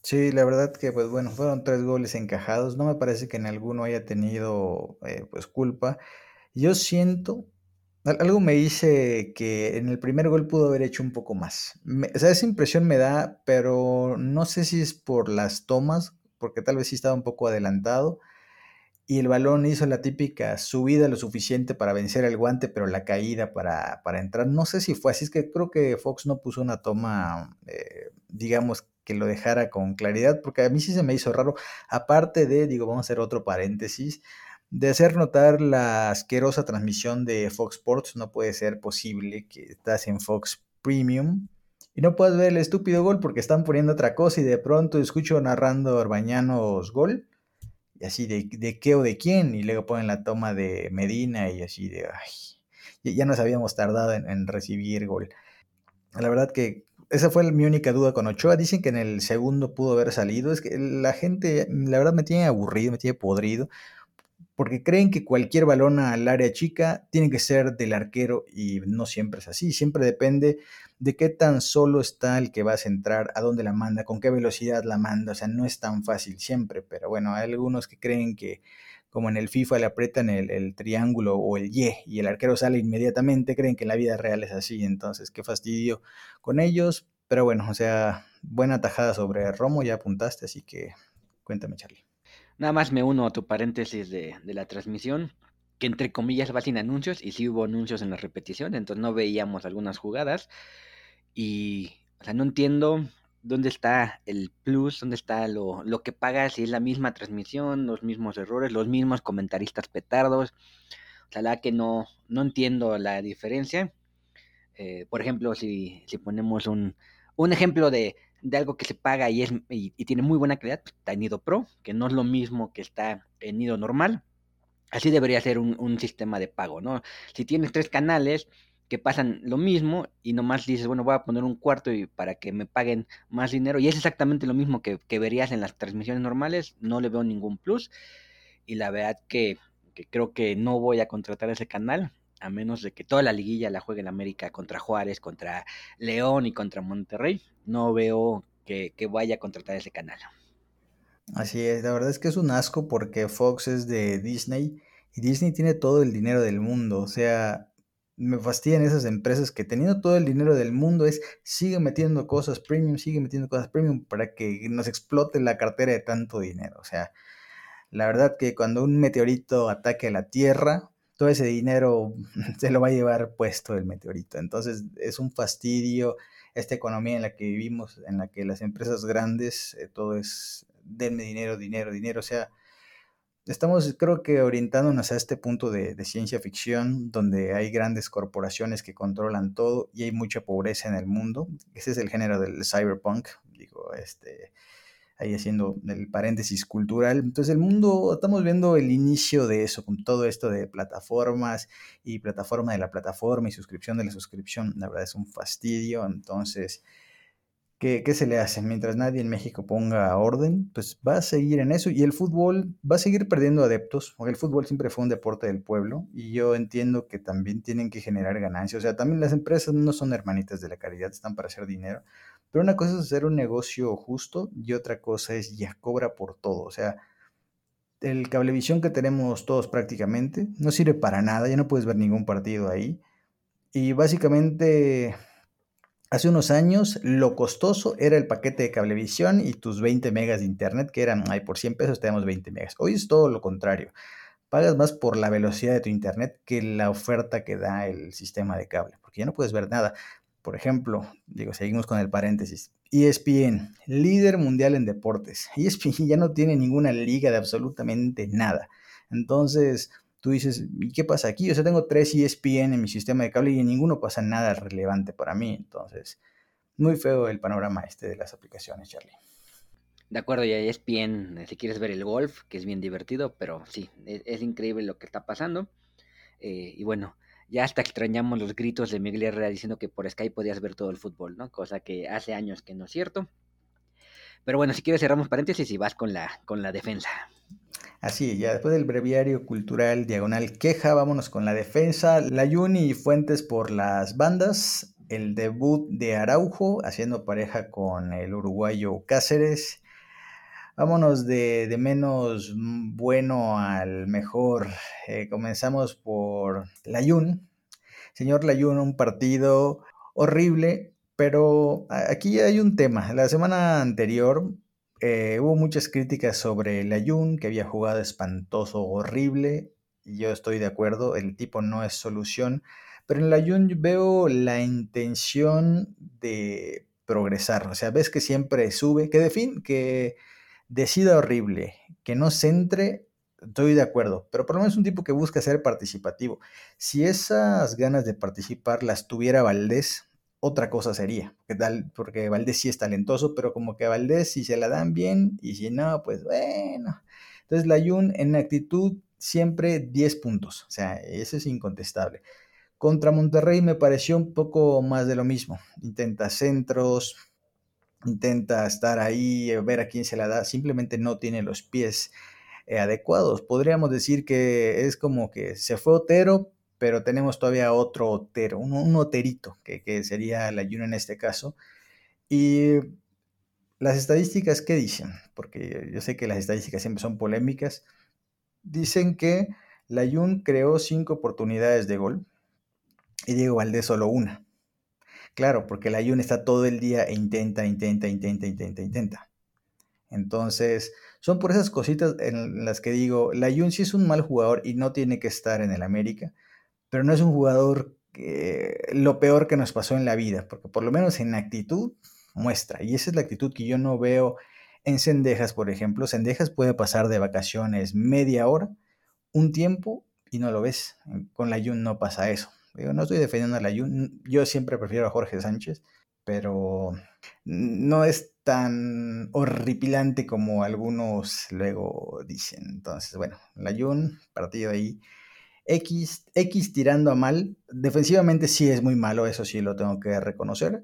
Sí, la verdad que, pues bueno, fueron tres goles encajados. No me parece que en alguno haya tenido, eh, pues, culpa. Yo siento, algo me dice que en el primer gol pudo haber hecho un poco más. o sea, esa impresión me da, pero no sé si es por las tomas, porque tal vez sí estaba un poco adelantado y el balón hizo la típica subida lo suficiente para vencer el guante, pero la caída para, para entrar. No sé si fue así, es que creo que Fox no puso una toma, eh, digamos, que lo dejara con claridad, porque a mí sí se me hizo raro, aparte de, digo, vamos a hacer otro paréntesis, de hacer notar la asquerosa transmisión de Fox Sports, no puede ser posible que estás en Fox Premium y no puedas ver el estúpido gol porque están poniendo otra cosa y de pronto escucho narrando Arbañanos gol así de, de, qué o de quién, y luego ponen la toma de Medina y así de, ay, ya nos habíamos tardado en, recibir gol. La verdad que esa fue mi única duda con Ochoa. Dicen que en el segundo pudo haber salido. Es que la gente, la verdad, me tiene aburrido, me tiene podrido porque creen que cualquier balón al área chica tiene que ser del arquero y no siempre es así, siempre depende de qué tan solo está el que va a centrar, a dónde la manda, con qué velocidad la manda, o sea, no es tan fácil siempre, pero bueno, hay algunos que creen que como en el FIFA le aprietan el, el triángulo o el Y y el arquero sale inmediatamente, creen que en la vida real es así, entonces qué fastidio con ellos, pero bueno, o sea, buena tajada sobre Romo, ya apuntaste, así que cuéntame Charlie. Nada más me uno a tu paréntesis de, la transmisión, que entre comillas va sin anuncios, y sí hubo anuncios en la repetición, entonces no veíamos algunas jugadas. Y, o sea, no entiendo dónde está el plus, dónde está lo, lo que pagas, si es la misma transmisión, los mismos errores, los mismos comentaristas petardos. O sea, que no, no entiendo la diferencia. Eh, por ejemplo, si, si ponemos un, un ejemplo de, de algo que se paga y, es, y, tiene muy buena calidad, pues, está en Nido Pro, que no es lo mismo que está en Nido normal. Así debería ser un, sistema de pago, ¿no? Si tienes tres canales que pasan lo mismo y nomás dices, bueno, voy a poner un cuarto y para que me paguen más dinero, y es exactamente lo mismo que, verías en las transmisiones normales, no le veo ningún plus. Y la verdad que, que creo que no voy a contratar ese canal, a menos de que toda la liguilla la juegue en América contra Juárez, contra León y contra Monterrey. No veo que, vaya a contratar ese canal. Así es, la verdad es que es un asco porque Fox es de Disney y Disney tiene todo el dinero del mundo. O sea, me fastidian esas empresas que teniendo todo el dinero del mundo es sigue metiendo cosas premium, sigue metiendo cosas premium para que nos explote la cartera de tanto dinero. O sea, la verdad que cuando un meteorito ataque a la Tierra, todo ese dinero (laughs) se lo va a llevar puesto el meteorito. Entonces es un fastidio esta economía en la que vivimos, en la que las empresas grandes, eh, todo es denme dinero, dinero, dinero. O sea, estamos creo que orientándonos a este punto de, de ciencia ficción donde hay grandes corporaciones que controlan todo y hay mucha pobreza en el mundo. Ese es el género del cyberpunk. Digo, este ahí haciendo el paréntesis cultural. Entonces el mundo, estamos viendo el inicio de eso, con todo esto de plataformas y plataforma de la plataforma y suscripción de la suscripción, la verdad es un fastidio. Entonces, ¿qué, se le hace? Mientras nadie en México ponga orden, pues va a seguir en eso y el fútbol va a seguir perdiendo adeptos, el fútbol siempre fue un deporte del pueblo y yo entiendo que también tienen que generar ganancias. O sea, también las empresas no son hermanitas de la caridad, están para hacer dinero pero una cosa es hacer un negocio justo y otra cosa es ya cobra por todo. O sea, el cablevisión que tenemos todos prácticamente no sirve para nada, ya no puedes ver ningún partido ahí. Y básicamente, hace unos años, lo costoso era el paquete de cablevisión y tus 20 megas de internet, que eran, ay, por 100 pesos tenemos 20 megas. Hoy es todo lo contrario. Pagas más por la velocidad de tu internet que la oferta que da el sistema de cable, porque ya no puedes ver nada. Por ejemplo, digo, seguimos con el paréntesis. ESPN, líder mundial en deportes. (laughs) ESPN ya no tiene ninguna liga de absolutamente nada. Entonces, tú dices, ¿y qué pasa aquí? O sea, tengo tres ESPN en mi sistema de cable y en ninguno pasa nada relevante para mí. Entonces, muy feo el panorama este de las aplicaciones, Charlie. De acuerdo, ya ESPN, si quieres ver el golf, que es bien divertido, pero sí, es, increíble lo que está pasando. Eh, y bueno, Ya hasta extrañamos los gritos de Miguel Herrera diciendo que por Skype podías ver todo el fútbol, ¿no? Cosa que hace años que no es cierto. Pero bueno, si quieres cerramos paréntesis y vas con la, con la defensa. Así, ya después del breviario cultural diagonal queja, vámonos con la defensa. Layuni y Fuentes por las bandas. El debut de Araujo haciendo pareja con el uruguayo Cáceres. Vámonos de, menos bueno al mejor. Eh, comenzamos por Layun. Señor Layun, un partido horrible, pero aquí hay un tema. La semana anterior eh, hubo muchas críticas sobre el Ayun, que había jugado espantoso, horrible. Yo estoy de acuerdo, el tipo no es solución. Pero en el Ayun veo la intención de progresar. O sea, ves que siempre sube, que de fin, que decida horrible, que no centre, estoy de acuerdo. Pero por lo menos un tipo que busca ser participativo. Si esas ganas de participar las tuviera Valdés, otra cosa sería, porque, tal, porque Valdés sí es talentoso, pero como que Valdés si se la dan bien y si no, pues bueno. Entonces la Jun en actitud siempre 10 puntos, o sea, eso es incontestable. Contra Monterrey me pareció un poco más de lo mismo. Intenta centros, intenta estar ahí, eh, ver a quién se la da, simplemente no tiene los pies eh, adecuados. Podríamos decir que es como que se fue Otero, pero tenemos todavía otro Otero, un, Oterito, que, sería la Juno en este caso. Y las estadísticas, ¿qué dicen? Porque yo sé que las estadísticas siempre son polémicas. Dicen que la Jun creó cinco oportunidades de gol y Diego Valdés solo una. Claro, porque la Jun está todo el día e intenta, intenta, intenta, intenta, intenta. Entonces, son por esas cositas en las que digo, la Jun sí es un mal jugador y no tiene que estar en el América, pero no es un jugador lo peor que nos pasó en la vida, porque por lo menos en actitud muestra, y esa es la actitud que yo no veo en Cendejas, por ejemplo. Cendejas puede pasar de vacaciones media hora, un tiempo, y no lo ves. Con la Jun no pasa eso. No estoy defendiendo a la Jun, yo siempre prefiero a Jorge Sánchez, pero no es tan horripilante como algunos luego dicen. Entonces, bueno, la Jun, partido ahí X, X tirando a mal. Defensivamente sí es muy malo, eso sí lo tengo que reconocer.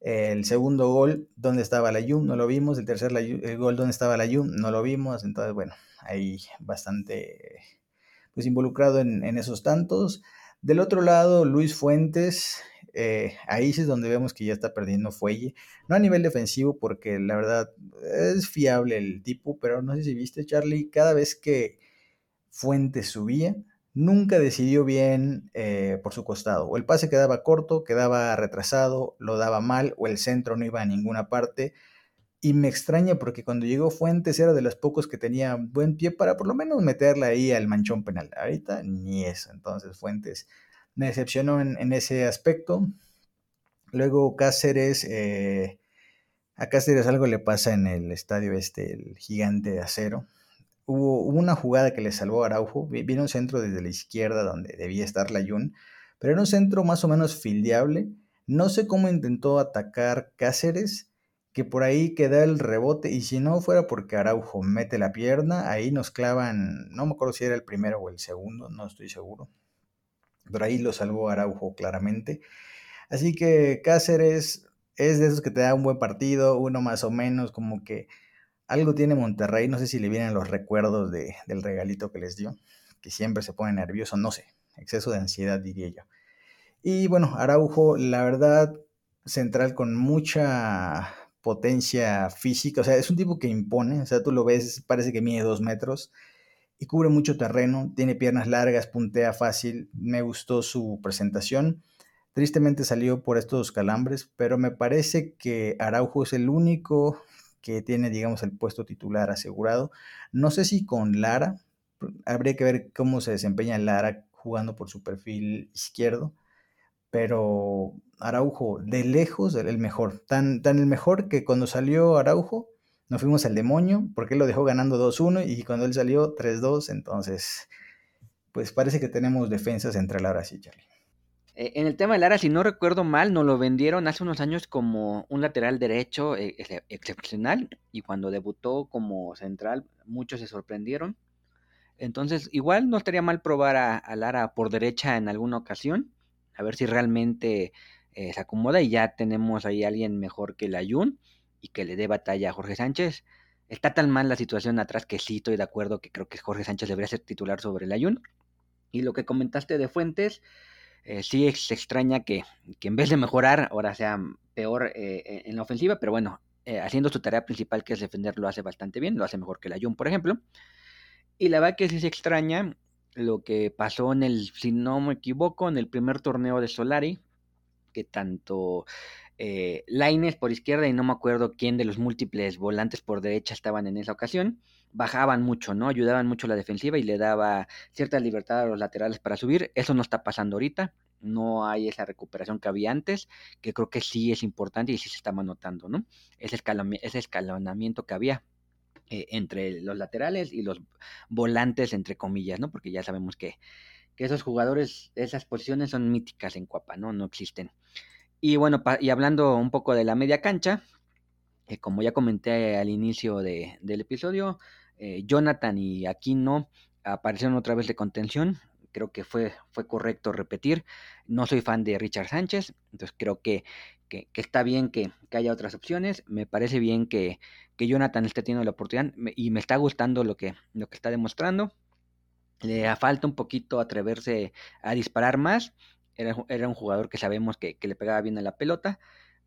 El segundo gol, ¿dónde estaba la Yum? No lo vimos. El tercer gol, ¿dónde estaba la Yum? No lo vimos. Entonces, bueno, ahí bastante pues involucrado en, esos tantos. Del otro lado, Luis Fuentes, eh, ahí sí es donde vemos que ya está perdiendo fuelle. No a nivel defensivo, porque la verdad es fiable el tipo, pero no sé si viste, Charlie, cada vez que Fuentes subía, nunca decidió bien eh, por su costado. O el pase quedaba corto, quedaba retrasado, lo daba mal, o el centro no iba a ninguna parte. Y me extraña porque cuando llegó Fuentes era de los pocos que tenía buen pie para por lo menos meterle ahí al manchón penal. Ahorita ni eso. Entonces Fuentes me decepcionó en, ese aspecto. Luego Cáceres, eh, a Cáceres algo le pasa en el estadio este, el gigante de acero hubo, una jugada que le salvó a Araujo. Viene un centro desde la izquierda donde debía estar la Jun, pero era un centro más o menos fildeable. No sé cómo intentó atacar Cáceres, que por ahí queda el rebote. Y si no fuera porque Araujo mete la pierna, ahí nos clavan. No me acuerdo si era el primero o el segundo, no estoy seguro. Pero ahí lo salvó Araujo claramente. Así que Cáceres es de esos que te da un buen partido, uno más o menos, como que algo tiene Monterrey, no sé si le vienen los recuerdos de, del regalito que les dio, que siempre se pone nervioso, no sé, exceso de ansiedad diría yo. Y bueno, Araujo, la verdad, central con mucha potencia física, o sea, es un tipo que impone, o sea, tú lo ves, parece que mide dos metros y cubre mucho terreno, tiene piernas largas, puntea fácil, me gustó su presentación. Tristemente salió por estos calambres, pero me parece que Araujo es el único que tiene, digamos, el puesto titular asegurado. No sé si con Lara, habría que ver cómo se desempeña Lara jugando por su perfil izquierdo, pero Araujo, de lejos, el mejor. Tan, tan el mejor que cuando salió Araujo, nos fuimos al demonio, porque él lo dejó ganando 2-1 y cuando él salió 3-2, entonces, pues parece que tenemos defensas entre Lara y Charlie. Eh, en el tema de Lara, si no recuerdo mal, nos lo vendieron hace unos años como un lateral derecho eh, excepcional y cuando debutó como central muchos se sorprendieron. Entonces, igual no estaría mal probar a, Lara por derecha en alguna ocasión. a ver si realmente eh, se acomoda y ya tenemos ahí a alguien mejor que la Jun y que le dé batalla a Jorge Sánchez. Está tan mal la situación atrás que sí estoy de acuerdo que creo que Jorge Sánchez debería ser titular sobre la Jun. Y lo que comentaste de Fuentes, eh, sí se extraña que, en vez de mejorar, ahora sea peor eh, en la ofensiva, pero bueno, eh, haciendo su tarea principal que es defender lo hace bastante bien, lo hace mejor que la Jun, por ejemplo. Y la verdad que sí se extraña lo que pasó en el, si no me equivoco, en el primer torneo de Solari, que tanto eh, Laines por izquierda y no me acuerdo quién de los múltiples volantes por derecha estaban en esa ocasión, bajaban mucho, ¿no? Ayudaban mucho la defensiva y le daba cierta libertad a los laterales para subir. Eso no está pasando ahorita. No hay esa recuperación que había antes, que creo que sí es importante y sí se está notando, ¿no? Ese, ese escalonamiento que había eh, entre los laterales y los volantes, entre comillas, ¿no? Porque ya sabemos que, que esos jugadores, esas posiciones son míticas en Cuapa, ¿no? No existen. Y bueno, y hablando un poco de la media cancha, eh, como ya comenté al inicio de, del episodio, eh, Jonathan y Aquino aparecieron otra vez de contención. Creo que fue, fue correcto repetir. No soy fan de Richard Sánchez, entonces creo que, que, está bien que, que, haya otras opciones. Me parece bien que, Jonathan esté teniendo la oportunidad y me está gustando lo que, lo que está demostrando. Le falta un poquito atreverse a disparar más era, un jugador que sabemos que, le pegaba bien a la pelota,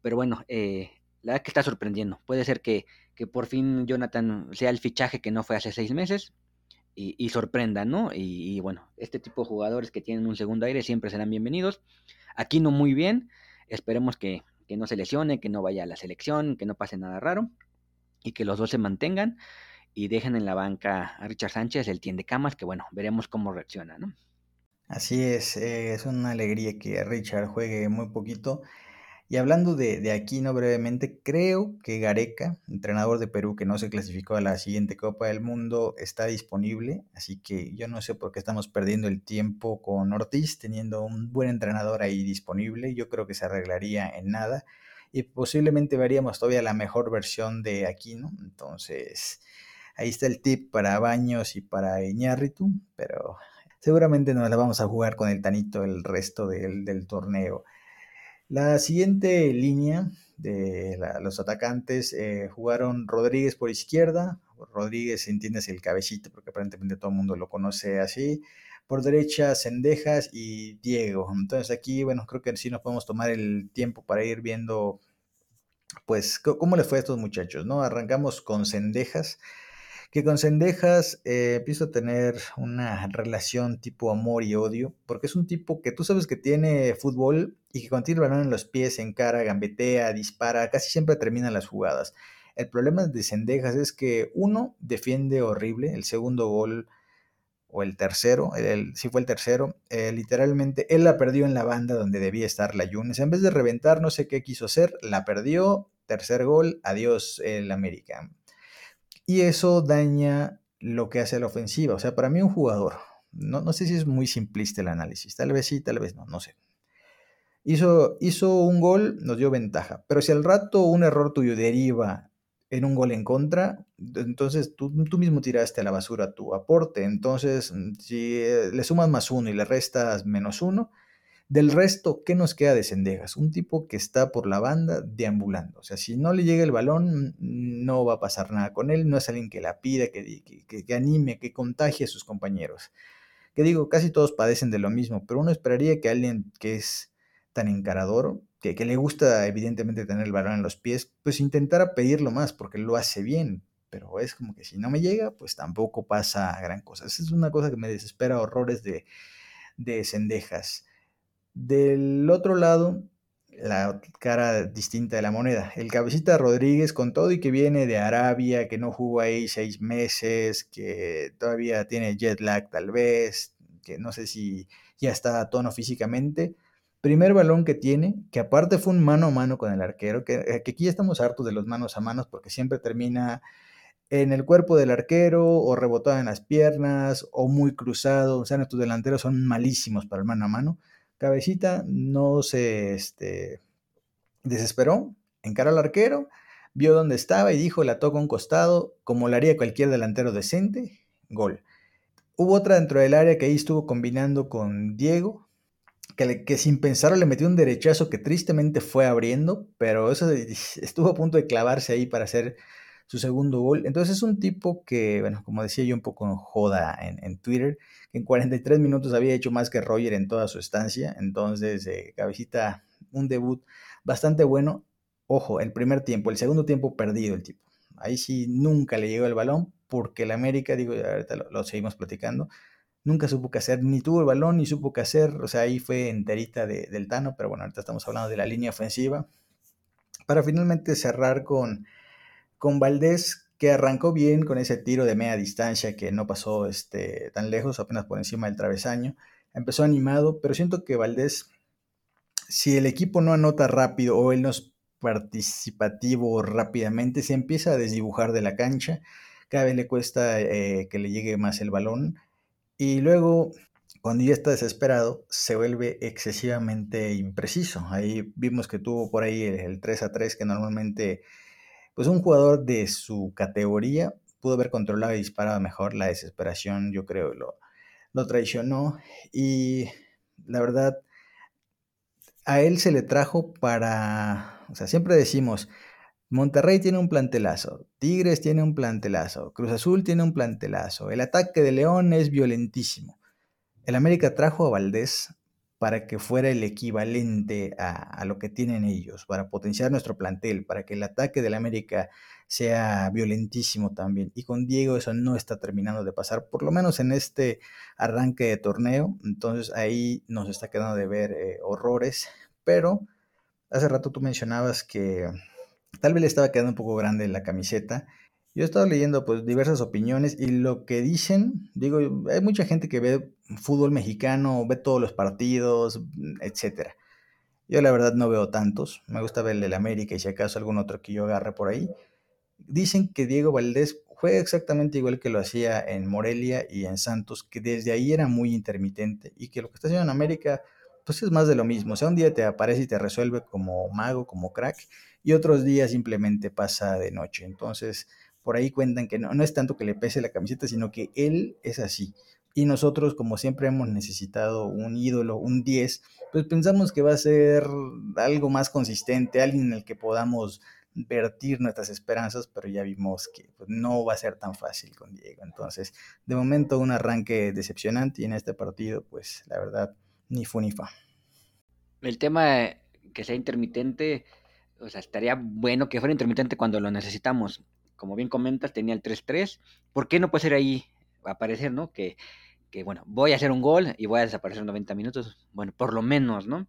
pero bueno, eh, la verdad que está sorprendiendo. Puede ser que, por fin Jonathan sea el fichaje que no fue hace seis meses y, sorprenda, ¿no? Y, bueno, este tipo de jugadores que tienen un segundo aire siempre serán bienvenidos. Aquí no muy bien, esperemos que, que no se lesione, que no vaya a la selección, que no pase nada raro y que los dos se mantengan y dejen en la banca a Richard Sánchez, el tiende camas, que bueno, veremos cómo reacciona, ¿no? Así es, eh, es una alegría que Richard juegue muy poquito. Y hablando de, de Aquino brevemente, creo que Gareca, entrenador de Perú que no se clasificó a la siguiente Copa del Mundo, está disponible. Así que yo no sé por qué estamos perdiendo el tiempo con Ortiz, teniendo un buen entrenador ahí disponible. Yo creo que se arreglaría en nada. Y posiblemente veríamos todavía la mejor versión de Aquino. Entonces, ahí está el tip para Baños y para Iñárritu. Pero seguramente nos la vamos a jugar con el Tanito el resto del, torneo. La siguiente línea de los atacantes eh, jugaron Rodríguez por izquierda. Rodríguez, entiendes, el cabecito, porque aparentemente todo el mundo lo conoce así. Por derecha, Cendejas y Diego. Entonces aquí, bueno, creo que sí nos podemos tomar el tiempo para ir viendo, pues, cómo les fue a estos muchachos, ¿no? Arrancamos con Cendejas que con Cendejas eh, empiezo a tener una relación tipo amor y odio, porque es un tipo que tú sabes que tiene fútbol y que cuando tiene el balón en los pies, en cara, gambetea, dispara, casi siempre termina las jugadas. El problema de Cendejas es que uno defiende horrible, el segundo gol o el tercero, si fue el tercero, eh, literalmente él la perdió en la banda donde debía estar la Yunes. En vez de reventar, no sé qué quiso hacer, la perdió, tercer gol, adiós el América. Y eso daña lo que hace la ofensiva. O sea, para mí un jugador, no, no sé si es muy simplista el análisis, tal vez sí, tal vez no, no sé. Hizo, hizo un gol, nos dio ventaja. Pero si al rato un error tuyo deriva en un gol en contra, entonces tú, tú, mismo tiraste a la basura tu aporte. Entonces, si eh, le sumas más uno y le restas menos uno, del resto, ¿qué nos queda de Cendejas? Un tipo que está por la banda deambulando. O sea, si no le llega el balón, no va a pasar nada con él. No es alguien que la pida, que, que, anime, que contagie a sus compañeros. Que digo, casi todos padecen de lo mismo, pero uno esperaría que alguien que es tan encarador, que, que le gusta evidentemente tener el balón en los pies, pues intentara pedirlo más, porque lo hace bien. Pero es como que si no me llega, pues tampoco pasa gran cosa. Esa es una cosa que me desespera horrores de, de Cendejas. Del otro lado, la cara distinta de la moneda. El cabecita Rodríguez con todo y que viene de Arabia, que no jugó ahí seis meses, que todavía tiene jet lag tal vez, que no sé si ya está a tono físicamente. Primer balón que tiene, que aparte fue un mano a mano con el arquero, que, eh, que aquí estamos hartos de los manos a manos porque siempre termina en el cuerpo del arquero o rebotado en las piernas o muy cruzado. O sea, nuestros delanteros son malísimos para el mano a mano. Cabecita no se este, desesperó, encaró al arquero, vio dónde estaba y dijo, la toca un costado, como lo haría cualquier delantero decente, gol. Hubo otra dentro del área que ahí estuvo combinando con Diego, que, sin pensarlo le metió un derechazo que tristemente fue abriendo, pero eso (laughs) estuvo a punto de clavarse ahí para hacer su segundo gol. Entonces es un tipo que, bueno, como decía yo un poco joda en, en Twitter, que en 43 minutos había hecho más que Roger en toda su estancia. Entonces, eh, cabecita, un debut bastante bueno. Ojo, el primer tiempo, el segundo tiempo perdido el tipo. Ahí sí nunca le llegó el balón porque el América, digo, ahorita lo, seguimos platicando, nunca supo qué hacer, ni tuvo el balón, ni supo qué hacer, o sea, ahí fue enterita del Tano, pero bueno, ahorita estamos hablando de la línea ofensiva. Para finalmente cerrar con, con Valdés, que arrancó bien con ese tiro de media distancia que no pasó este, tan lejos, apenas por encima del travesaño. Empezó animado, pero siento que Valdés, si el equipo no anota rápido o él no es participativo rápidamente, se empieza a desdibujar de la cancha cada vez le cuesta eh, que le llegue más el balón y luego cuando ya está desesperado se vuelve excesivamente impreciso. Ahí vimos que tuvo por ahí el, 3 a 3 que normalmente pues un jugador de su categoría pudo haber controlado y disparado mejor la desesperación, yo creo, lo, lo traicionó y la verdad a él se le trajo para, o sea, siempre decimos, Monterrey tiene un plantelazo, Tigres tiene un plantelazo, Cruz Azul tiene un plantelazo, el ataque de León es violentísimo. El América trajo a Valdés para que fuera el equivalente a, lo que tienen ellos, para potenciar nuestro plantel, para que el ataque del América sea violentísimo también. Y con Diego eso no está terminando de pasar, por lo menos en este arranque de torneo. Entonces ahí nos está quedando de ver eh, horrores. Pero hace rato tú mencionabas que Tal vez le estaba quedando un poco grande la camiseta. Yo he estado leyendo pues diversas opiniones y lo que dicen, digo, hay mucha gente que ve fútbol mexicano, ve todos los partidos, etcétera. Yo la verdad no veo tantos, me gusta ver el América y si acaso algún otro que yo agarre por ahí. Dicen que Diego Valdés fue exactamente igual que lo hacía en Morelia y en Santos, que desde ahí era muy intermitente y que lo que está haciendo en América pues es más de lo mismo. O sea, un día te aparece y te resuelve como mago, como crack y otros días simplemente pasa de noche. Entonces, por ahí cuentan que no, no es tanto que le pese la camiseta, sino que él es así. Y nosotros, como siempre hemos necesitado un ídolo, un 10, pues pensamos que va a ser algo más consistente, alguien en el que podamos vertir nuestras esperanzas, pero ya vimos que pues, no va a ser tan fácil con Diego. Entonces, de momento un arranque decepcionante y en este partido, pues la verdad, ni fu ni fa. El tema que sea intermitente o sea, estaría bueno que fuera intermitente cuando lo necesitamos. Como bien comentas, tenía el 3-3. ¿Por qué no puede ser ahí aparecer, no? Que, que, bueno, voy a hacer un gol y voy a desaparecer 90 minutos. Bueno, por lo menos, ¿no?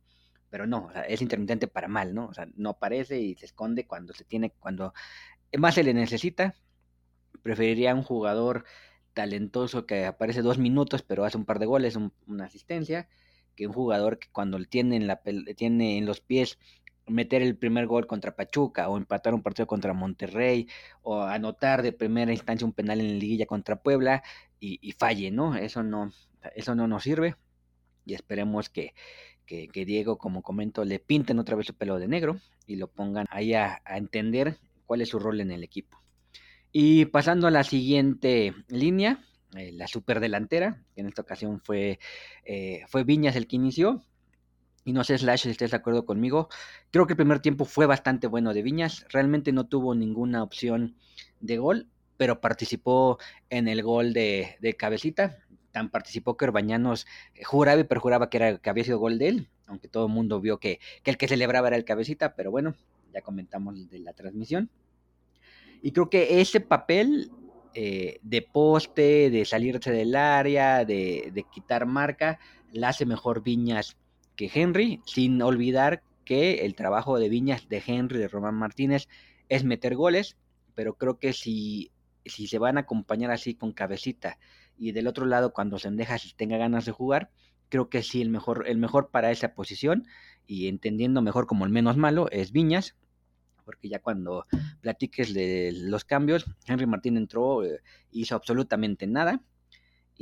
Pero no, o sea, es intermitente para mal, ¿no? O sea, no aparece y se esconde cuando se tiene, cuando más se le necesita. Preferiría un jugador talentoso que aparece dos minutos pero hace un par de goles, una asistencia, que un jugador que cuando tiene en, la, tiene en los pies meter el primer gol contra Pachuca o empatar un partido contra Monterrey o anotar de primera instancia un penal en la liguilla contra Puebla y, falle, ¿no? Eso no, eso no nos sirve y esperemos que, que, Diego, como comento, le pinten otra vez su pelo de negro y lo pongan ahí a, entender cuál es su rol en el equipo. Y pasando a la siguiente línea, eh, la superdelantera, que en esta ocasión fue, eh, fue Viñas el que inició, y no sé, Slash, si estés de acuerdo conmigo. Creo que el primer tiempo fue bastante bueno de Viñas. Realmente no tuvo ninguna opción de gol, pero participó en el gol de, cabecita. Tan participó que Orbañanos eh, juraba y perjuraba que, era, que había sido gol de él, aunque todo el mundo vio que, el que celebraba era el cabecita, pero bueno, ya comentamos de la transmisión. Y creo que ese papel eh, de poste, de salirse del área, de, de quitar marca, la hace mejor Viñas que Henry, sin olvidar que el trabajo de Viñas, de Henry, de Román Martínez, es meter goles, pero creo que si, si se van a acompañar así con cabecita y del otro lado cuando si tenga ganas de jugar, creo que sí el mejor, el mejor para esa posición y entendiendo mejor como el menos malo es Viñas, porque ya cuando platiques de los cambios, Henry Martín entró, eh, hizo absolutamente nada,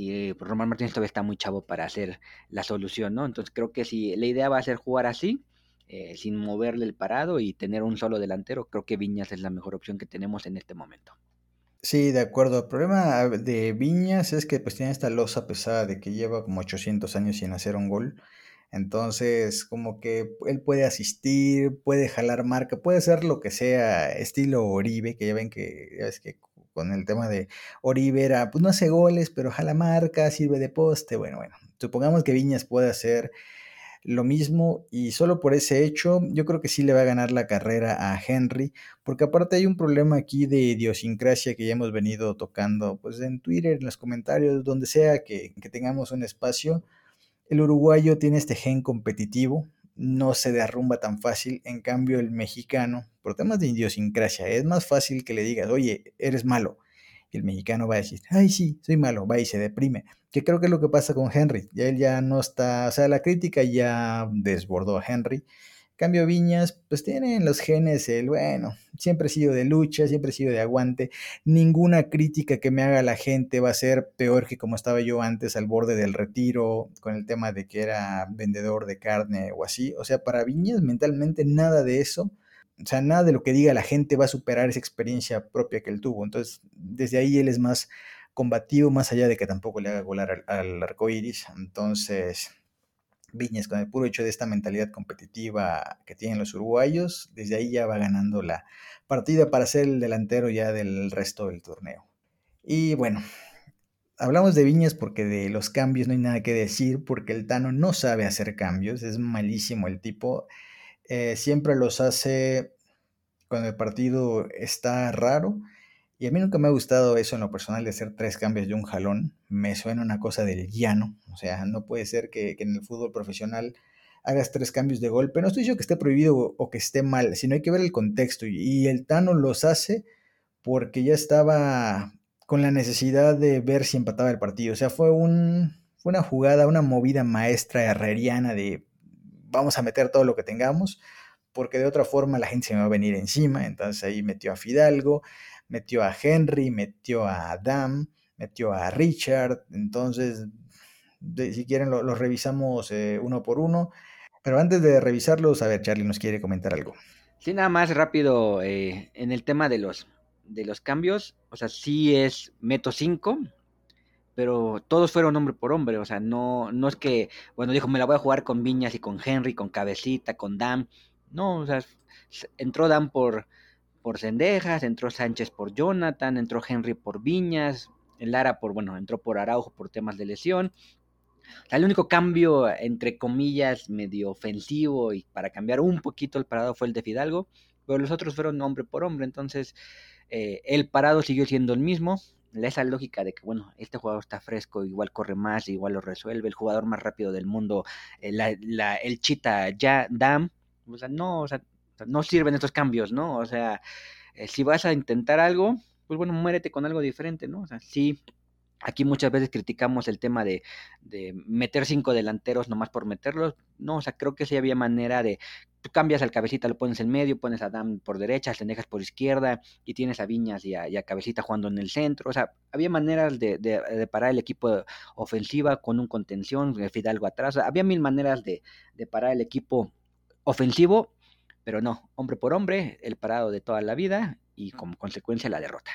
y pues, Román Martínez todavía está muy chavo para hacer la solución, ¿no? Entonces creo que si la idea va a ser jugar así, eh, sin moverle el parado y tener un solo delantero, creo que Viñas es la mejor opción que tenemos en este momento. Sí, de acuerdo. El problema de Viñas es que pues tiene esta losa pesada de que lleva como 800 años sin hacer un gol. Entonces, como que él puede asistir, puede jalar marca, puede hacer lo que sea, estilo Oribe, que ya ven que, ya ves que con el tema de Oribe era, pues no hace goles, pero jala marca, sirve de poste. Bueno, bueno, supongamos que Viñas puede hacer lo mismo y solo por ese hecho yo creo que sí le va a ganar la carrera a Henry, porque aparte hay un problema aquí de idiosincrasia que ya hemos venido tocando pues en Twitter, en los comentarios, donde sea que, que tengamos un espacio. El uruguayo tiene este gen competitivo, no se derrumba tan fácil, en cambio el mexicano, por temas de idiosincrasia, es más fácil que le digas, oye, eres malo y el mexicano va a decir, ay, sí, soy malo, va y se deprime. Que creo que es lo que pasa con Henry. Ya él ya no está, o sea, la crítica ya desbordó a Henry. Cambio Viñas, pues tienen los genes, el bueno, siempre he sido de lucha, siempre he sido de aguante. Ninguna crítica que me haga la gente va a ser peor que como estaba yo antes al borde del retiro, con el tema de que era vendedor de carne o así. O sea, para Viñas mentalmente nada de eso o sea, nada de lo que diga la gente va a superar esa experiencia propia que él tuvo. Entonces, desde ahí él es más combativo, más allá de que tampoco le haga volar al, arco iris. Entonces, Viñas, con el puro hecho de esta mentalidad competitiva que tienen los uruguayos, desde ahí ya va ganando la partida para ser el delantero ya del resto del torneo. Y bueno, hablamos de Viñas porque de los cambios no hay nada que decir, porque el Tano no sabe hacer cambios, es malísimo el tipo. Eh, siempre los hace cuando el partido está raro. Y a mí nunca me ha gustado eso en lo personal de hacer tres cambios de un jalón. Me suena una cosa del llano. O sea, no puede ser que, en el fútbol profesional hagas tres cambios de golpe. No estoy diciendo que esté prohibido o, que esté mal, sino hay que ver el contexto. Y, el Tano los hace porque ya estaba con la necesidad de ver si empataba el partido. O sea, fue, un, fue una jugada, una movida maestra herreriana de vamos a meter todo lo que tengamos, porque de otra forma la gente se me va a venir encima. Entonces ahí metió a Fidalgo, metió a Henry, metió a Adam, metió a Richard. Entonces, si quieren, los lo revisamos eh, uno por uno. Pero antes de revisarlos, a ver, Charlie nos quiere comentar algo. Sí, nada más rápido eh, en el tema de los, de los cambios. O sea, sí es Meto 5, pero todos fueron hombre por hombre, o sea, no, no es que, bueno, dijo, me la voy a jugar con Viñas y con Henry, con Cabecita, con Dam, no, o sea, entró Dam por, por Cendejas, entró Sánchez por Jonathan, entró Henry por Viñas, Lara por, bueno, entró por Araujo por temas de lesión. el único cambio, entre comillas, medio ofensivo y para cambiar un poquito el parado fue el de Fidalgo, pero los otros fueron hombre por hombre, entonces eh, el parado siguió siendo el mismo, esa lógica de que, bueno, este jugador está fresco, igual corre más, igual lo resuelve, el jugador más rápido del mundo, eh, el chita ya Dam, o sea, no, o sea, no sirven estos cambios, ¿no? O sea, eh, si vas a intentar algo, pues bueno, muérete con algo diferente, ¿no? O sea, sí, Aquí muchas veces criticamos el tema de, meter cinco delanteros nomás por meterlos. No, o sea, creo que sí había manera de. Tú cambias al cabecita, lo pones en medio, pones a Adam por derecha, se dejas por izquierda y tienes a Viñas y a, cabecita jugando en el centro. O sea, había maneras de, parar el equipo ofensiva con un contención, Fidalgo atrás. había mil maneras de, de parar el equipo ofensivo, pero no, hombre por hombre, el parado de toda la vida y como consecuencia la derrota.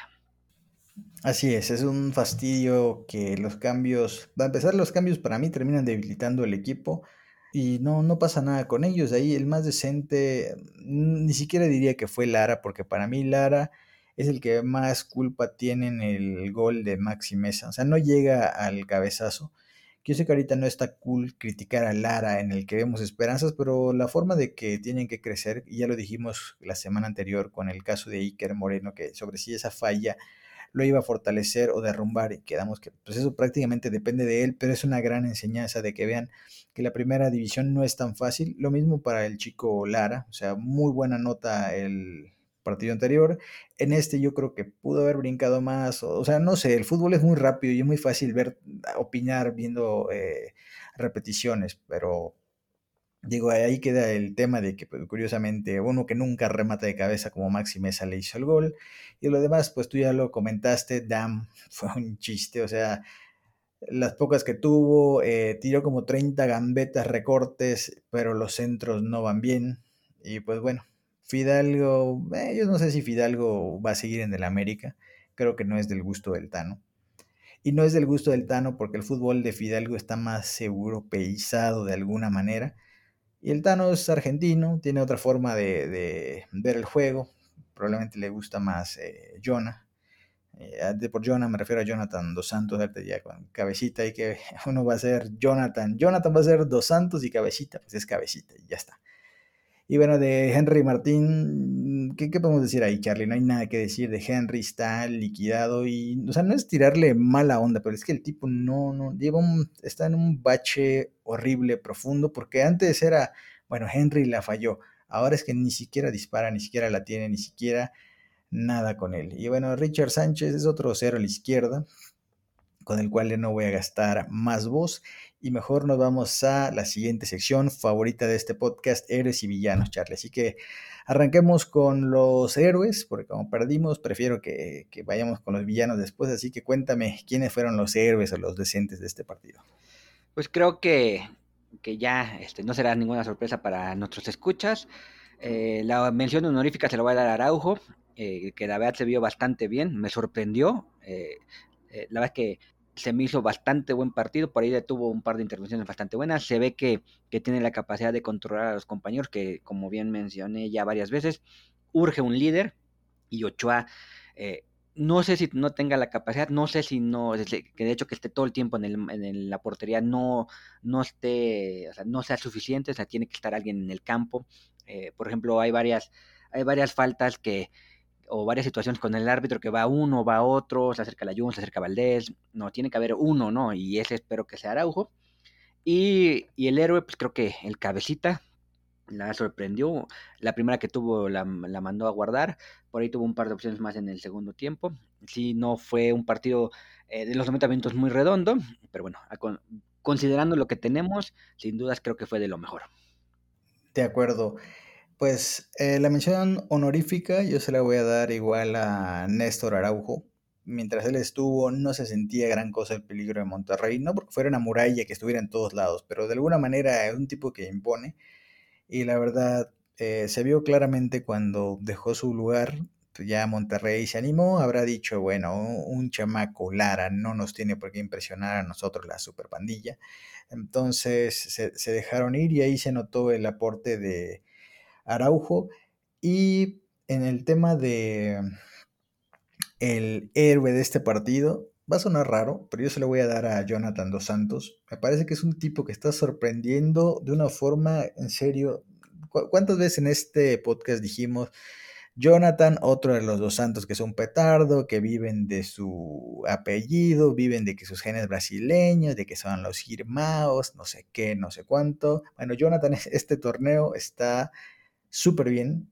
Así es, es un fastidio que los cambios, a empezar los cambios para mí terminan debilitando el equipo y no, no pasa nada con ellos. Ahí el más decente, ni siquiera diría que fue Lara, porque para mí Lara es el que más culpa tiene en el gol de Maxi Mesa. O sea, no llega al cabezazo. Yo sé que ahorita no está cool criticar a Lara en el que vemos esperanzas, pero la forma de que tienen que crecer, y ya lo dijimos la semana anterior con el caso de Iker Moreno, que sobre si esa falla lo iba a fortalecer o derrumbar y quedamos que pues eso prácticamente depende de él, pero es una gran enseñanza de que vean que la primera división no es tan fácil. Lo mismo para el chico Lara, o sea, muy buena nota el partido anterior. En este yo creo que pudo haber brincado más, o, sea, no sé, el fútbol es muy rápido y es muy fácil ver, opinar viendo eh, repeticiones, pero Digo, ahí queda el tema de que, pues, curiosamente, uno que nunca remata de cabeza como Maxi Mesa le hizo el gol. Y lo demás, pues tú ya lo comentaste, Dam (laughs) fue un chiste, o sea, las pocas que tuvo, eh, tiró como 30 gambetas, recortes, pero los centros no van bien. Y pues bueno, Fidalgo, eh, yo no sé si Fidalgo va a seguir en el América, creo que no es del gusto del Tano. Y no es del gusto del Tano porque el fútbol de Fidalgo está más europeizado de alguna manera. Y el Tano es argentino, tiene otra forma de, ver el juego. Probablemente le gusta más eh, Jonah. Eh, por Jonah me refiero a Jonathan Dos Santos, ya con cabecita y que (laughs) uno va a ser Jonathan. Jonathan va a ser Dos Santos y cabecita, pues es cabecita y ya está. Y bueno, de Henry Martín, ¿qué, podemos decir ahí, Charlie? No hay nada que decir de Henry, está liquidado y, o sea, no es tirarle mala onda, pero es que el tipo no, no, lleva un, está en un bache horrible, profundo, porque antes era, bueno, Henry la falló, ahora es que ni siquiera dispara, ni siquiera la tiene, ni siquiera nada con él. Y bueno, Richard Sánchez es otro cero a la izquierda, con el cual no voy a gastar más voz y mejor nos vamos a la siguiente sección favorita de este podcast, héroes y villanos, Charlie. Así que arranquemos con los héroes, porque como perdimos, prefiero que, vayamos con los villanos después, así que cuéntame quiénes fueron los héroes o los decentes de este partido. Pues creo que, que ya este, no será ninguna sorpresa para nuestros escuchas. Eh, la mención honorífica se la voy a dar a Araujo, eh, que la verdad se vio bastante bien, me sorprendió. Eh, la verdad que se me hizo bastante buen partido, por ahí tuvo un par de intervenciones bastante buenas, se ve que, tiene la capacidad de controlar a los compañeros, que como bien mencioné ya varias veces, urge un líder y Ochoa, eh, no sé si no tenga la capacidad, no sé si no, que de hecho que esté todo el tiempo en, el, en la portería no, no esté, o sea, no sea suficiente, o sea, tiene que estar alguien en el campo. Eh, por ejemplo, hay varias, hay varias faltas que, o varias situaciones con el árbitro que va uno, va otro, se acerca la Jun, se acerca Valdés, no, tiene que haber uno, ¿no? Y ese espero que sea Araujo. Y, y el héroe, pues creo que el cabecita la sorprendió, la primera que tuvo la, mandó a guardar, por ahí tuvo un par de opciones más en el segundo tiempo, sí, no fue un partido eh, de los 90 minutos muy redondo, pero bueno, considerando lo que tenemos, sin dudas creo que fue de lo mejor. De acuerdo. Pues eh, la mención honorífica yo se la voy a dar igual a Néstor Araujo. Mientras él estuvo no se sentía gran cosa el peligro de Monterrey, no porque fuera una muralla que estuviera en todos lados, pero de alguna manera es un tipo que impone. Y la verdad, eh, se vio claramente cuando dejó su lugar, pues, ya Monterrey se animó, habrá dicho, bueno, un chamaco Lara no nos tiene por qué impresionar a nosotros la super pandilla. Entonces se dejaron ir y ahí se notó el aporte de Araujo. Y en el tema de el héroe de este partido, va a sonar raro, pero yo se lo voy a dar a Jonathan Dos Santos. Me parece que es un tipo que está sorprendiendo de una forma, en serio. ¿Cuántas veces en este podcast dijimos, Jonathan, otro de los Dos Santos que es un petardo, que viven de su apellido, viven de que sus genes brasileños, de que son los girmaos, no sé qué, no sé cuánto. Bueno, Jonathan, (laughs) este torneo está súper bien.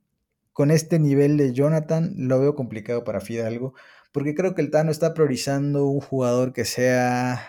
Con este nivel de Jonathan lo veo complicado para Fidalgo, porque creo que el Tano está priorizando un jugador que sea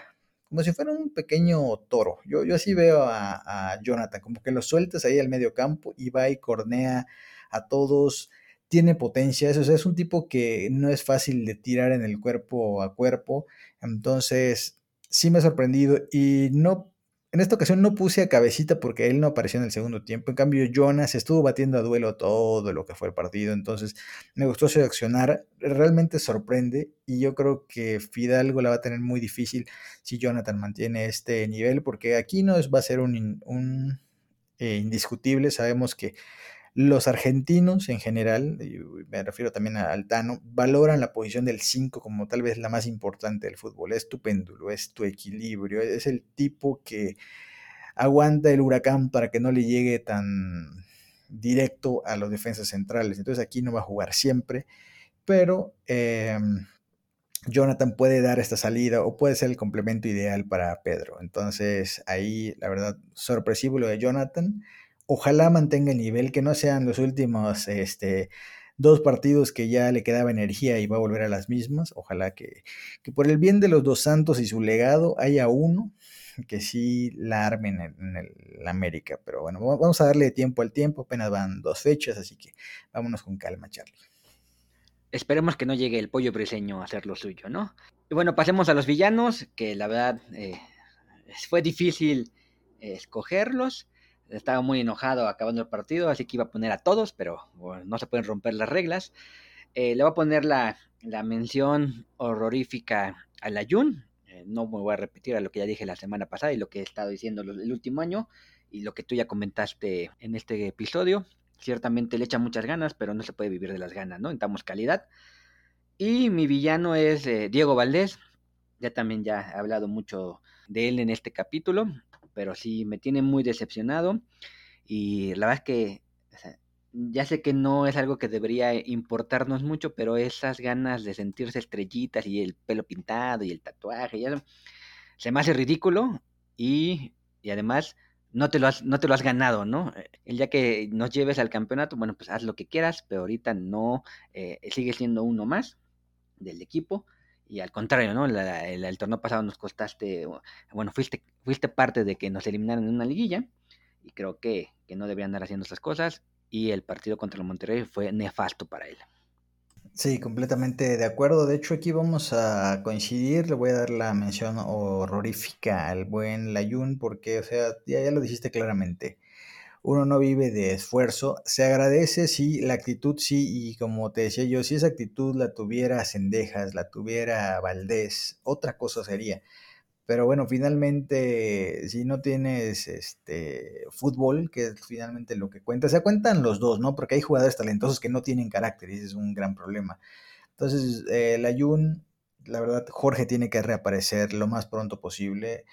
como si fuera un pequeño toro. Yo, yo así veo a, Jonathan, como que lo sueltas ahí al medio campo y va y cornea a todos, tiene potencia, eso es un tipo que no es fácil de tirar en el cuerpo a cuerpo, entonces sí me ha sorprendido y no en esta ocasión no puse a cabecita porque él no apareció en el segundo tiempo. En cambio, Jonas estuvo batiendo a duelo todo lo que fue el partido. Entonces, me gustó seleccionar. Realmente sorprende. Y yo creo que Fidalgo la va a tener muy difícil si Jonathan mantiene este nivel. Porque aquí no va a ser un, eh, indiscutible. Sabemos que los argentinos en general, y me refiero también a Altano, valoran la posición del 5 como tal vez la más importante del fútbol. Es tu péndulo, es tu equilibrio, es el tipo que aguanta el huracán para que no le llegue tan directo a los defensas centrales. Entonces aquí no va a jugar siempre, pero em, Jonathan puede dar esta salida o puede ser el complemento ideal para Pedro. Entonces ahí, la verdad, sorpresivo lo de Jonathan ojalá mantenga el nivel, que no sean los últimos este, dos partidos que ya le quedaba energía y va a volver a las mismas. Ojalá que, por el bien de los dos santos y su legado haya uno que sí la armen en, el, América. Pero bueno, vamos a darle tiempo al tiempo, apenas van dos fechas, así que vámonos con calma, Charlie. Esperemos que no llegue el pollo briseño a hacer lo suyo, ¿no? Y bueno, pasemos a los villanos, que la verdad eh, fue difícil eh, escogerlos estaba muy enojado acabando el partido, así que iba a poner a todos, pero no se pueden romper las reglas. Eh, le voy a poner la, mención horrorífica a la Jun, Eh, no me voy a repetir a lo que ya dije la semana pasada y lo que he estado diciendo el último año y lo que tú ya comentaste en este episodio. Ciertamente le echa muchas ganas, pero no se puede vivir de las ganas, ¿no? Necesitamos calidad. Y mi villano es eh, Diego Valdés. Ya también ya he hablado mucho de él en este capítulo, pero sí me tiene muy decepcionado. Y la verdad es que ya sé que no es algo que debería importarnos mucho, pero esas ganas de sentirse estrellitas y el pelo pintado y el tatuaje, ya, se me hace ridículo y, y además no te, lo has, no te lo has ganado, ¿no? El día que nos lleves al campeonato, bueno, pues haz lo que quieras, pero ahorita no, eh, sigue siendo uno más del equipo. Y al contrario, ¿no? el, torneo pasado nos costaste, bueno, fuiste, fuiste parte de que nos eliminaran en una liguilla. Y creo que, que no deberían andar haciendo esas cosas. Y el partido contra el Monterrey fue nefasto para él. Sí, completamente de acuerdo. De hecho, aquí vamos a coincidir. Le voy a dar la mención horrorífica al buen Layun, porque, o sea, ya, ya lo dijiste claramente. Uno no vive de esfuerzo. Se agradece, sí, la actitud, sí, y como te decía yo, si esa actitud la tuviera Cendejas, la tuviera Valdés, otra cosa sería. Pero bueno, finalmente, si no tienes este fútbol, que es finalmente lo que cuenta, se cuentan los dos, ¿no? Porque hay jugadores talentosos que no tienen carácter y ese es un gran problema. Entonces, eh, la Jun, la verdad, Jorge tiene que reaparecer lo más pronto posible.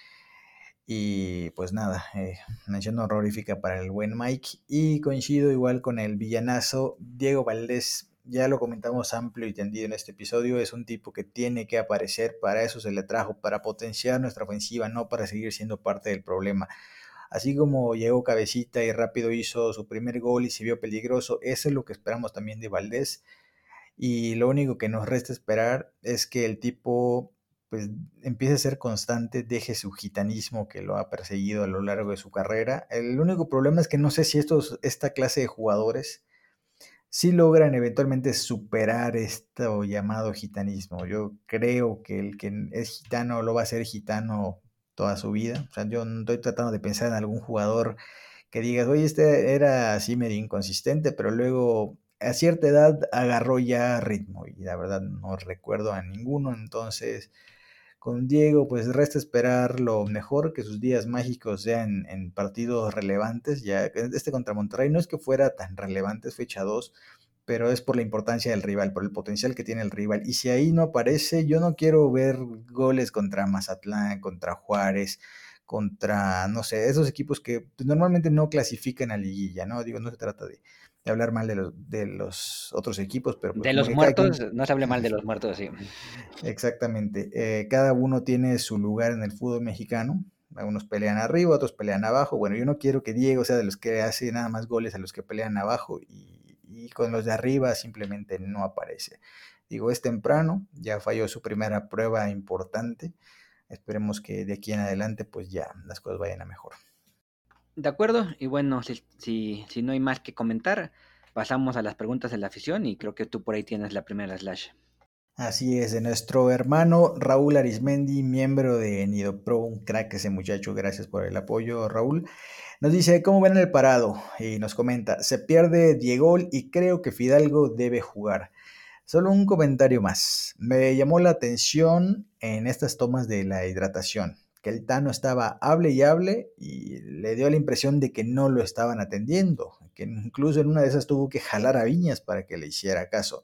Y pues nada, eh, mención horrorífica para el buen Mike. Y coincido igual con el villanazo Diego Valdés ya lo comentamos amplio y tendido en este episodio, es un tipo que tiene que aparecer, para eso se le trajo, para potenciar nuestra ofensiva, no para seguir siendo parte del problema. Así como llegó cabecita y rápido hizo su primer gol y se vio peligroso, eso es lo que esperamos también de Valdés. Y lo único que nos resta esperar es que el tipo pues empiece a ser constante, deje su gitanismo que lo ha perseguido a lo largo de su carrera. El único problema es que no sé si estos, esta clase de jugadores si logran eventualmente superar esto llamado gitanismo. Yo creo que el que es gitano lo va a ser gitano toda su vida. O sea, yo no estoy tratando de pensar en algún jugador que digas, oye, este era así medio inconsistente, pero luego a cierta edad agarró ya ritmo y la verdad no recuerdo a ninguno. Entonces, con Diego, pues resta esperar lo mejor, que sus días mágicos sean en partidos relevantes. Ya este contra Monterrey no es que fuera tan relevante, es fecha 2, pero es por la importancia del rival, por el potencial que tiene el rival. Y si ahí no aparece, yo no quiero ver goles contra Mazatlán, contra Juárez, contra, no sé, esos equipos que pues, normalmente no clasifican a liguilla, ¿no? Digo, no se trata de, hablar mal de los, de los otros equipos, pero... Pues, de los muertos, no se hable mal de los muertos, sí. Exactamente. Eh, cada uno tiene su lugar en el fútbol mexicano. Algunos pelean arriba, otros pelean abajo. Bueno, yo no quiero que Diego sea de los que hace nada más goles a los que pelean abajo y y con los de arriba simplemente no aparece. Digo, es temprano, ya falló su primera prueba importante. Esperemos que de aquí en adelante pues ya las cosas vayan a mejor. De acuerdo, y bueno, si, si, no hay más que comentar, pasamos a las preguntas de la afición y creo que tú por ahí tienes la primera slash. Así es, de nuestro hermano Raúl Arismendi, miembro de Nido Pro, un crack ese muchacho, gracias por el apoyo Raúl. Nos dice, ¿cómo ven el parado? Y nos comenta, se pierde Diego y creo que Fidalgo debe jugar. Solo un comentario más. Me llamó la atención en estas tomas de la hidratación, que el Tano estaba hable y hable y le dio la impresión de que no lo estaban atendiendo, que incluso en una de esas tuvo que jalar a Viñas para que le hiciera caso.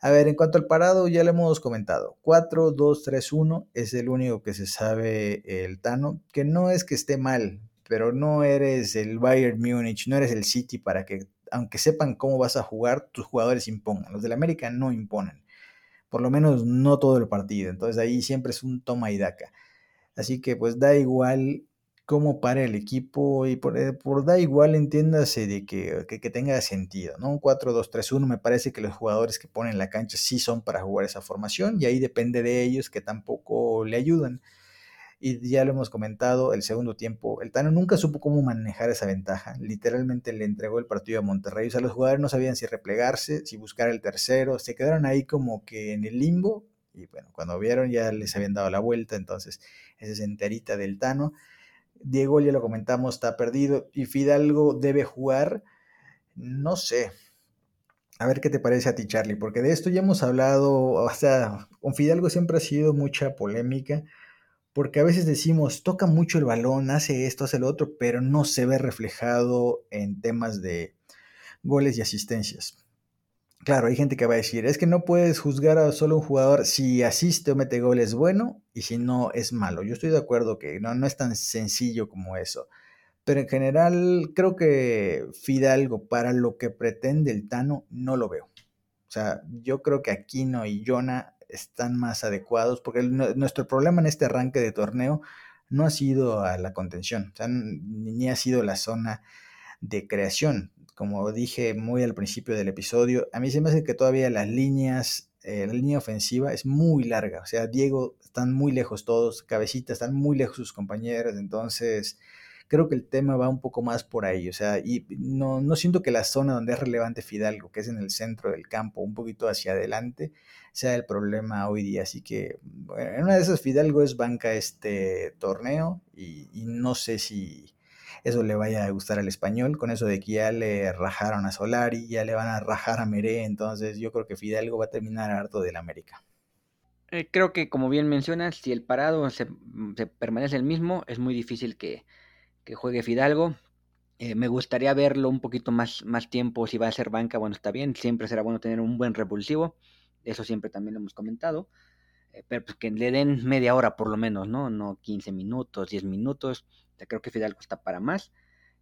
A ver, en cuanto al parado, ya lo hemos comentado. 4, 2, 3, 1 es el único que se sabe el Tano, que no es que esté mal, pero no eres el Bayern Múnich, no eres el City para que, aunque sepan cómo vas a jugar, tus jugadores impongan. Los del América no imponen, por lo menos no todo el partido. Entonces ahí siempre es un toma y daca. Así que pues da igual cómo para el equipo y por, eh, da igual entiéndase de que, que, que tenga sentido, ¿no? Un 4-2-3-1 me parece que los jugadores que ponen la cancha sí son para jugar esa formación y ahí depende de ellos que tampoco le ayudan y ya lo hemos comentado, el segundo tiempo, el Tano nunca supo cómo manejar esa ventaja, literalmente le entregó el partido a Monterrey, o sea, los jugadores no sabían si replegarse, si buscar el tercero, se quedaron ahí como que en el limbo, y bueno, cuando vieron ya les habían dado la vuelta, entonces esa es enterita del Tano. Diego, ya lo comentamos, está perdido, y Fidalgo debe jugar, no sé, a ver qué te parece a ti, Charlie, porque de esto ya hemos hablado, o sea, con Fidalgo siempre ha sido mucha polémica, porque a veces decimos, toca mucho el balón, hace esto, hace lo otro, pero no se ve reflejado en temas de goles y asistencias. Claro, hay gente que va a decir, es que no puedes juzgar a solo un jugador si asiste o mete goles bueno y si no es malo. Yo estoy de acuerdo que no, no es tan sencillo como eso. Pero en general creo que Fidalgo para lo que pretende el Tano no lo veo. O sea, yo creo que Aquino y Jonah están más adecuados porque nuestro problema en este arranque de torneo no ha sido a la contención, ni ha sido la zona de creación como dije muy al principio del episodio, a mí se me hace que todavía las líneas, eh, la línea ofensiva es muy larga. O sea, Diego están muy lejos todos, Cabecita están muy lejos sus compañeros, entonces creo que el tema va un poco más por ahí. O sea, y no, no siento que la zona donde es relevante Fidalgo, que es en el centro del campo, un poquito hacia adelante, sea el problema hoy día. Así que bueno, en una de esas Fidalgo es banca este torneo y no sé si eso le vaya a gustar al español, con eso de que ya le rajaron a Solari, ya le van a rajar a Meré, entonces yo creo que Fidalgo va a terminar harto del América. Eh, creo que como bien mencionas, si el parado se, permanece el mismo, es muy difícil que, juegue Fidalgo. Eh, me gustaría verlo un poquito más, más tiempo, si va a ser banca, bueno, está bien, siempre será bueno tener un buen repulsivo, eso siempre también lo hemos comentado, eh, pero pues que le den media hora por lo menos, ¿no? No 15 minutos, 10 minutos, creo que Fidalgo está para más.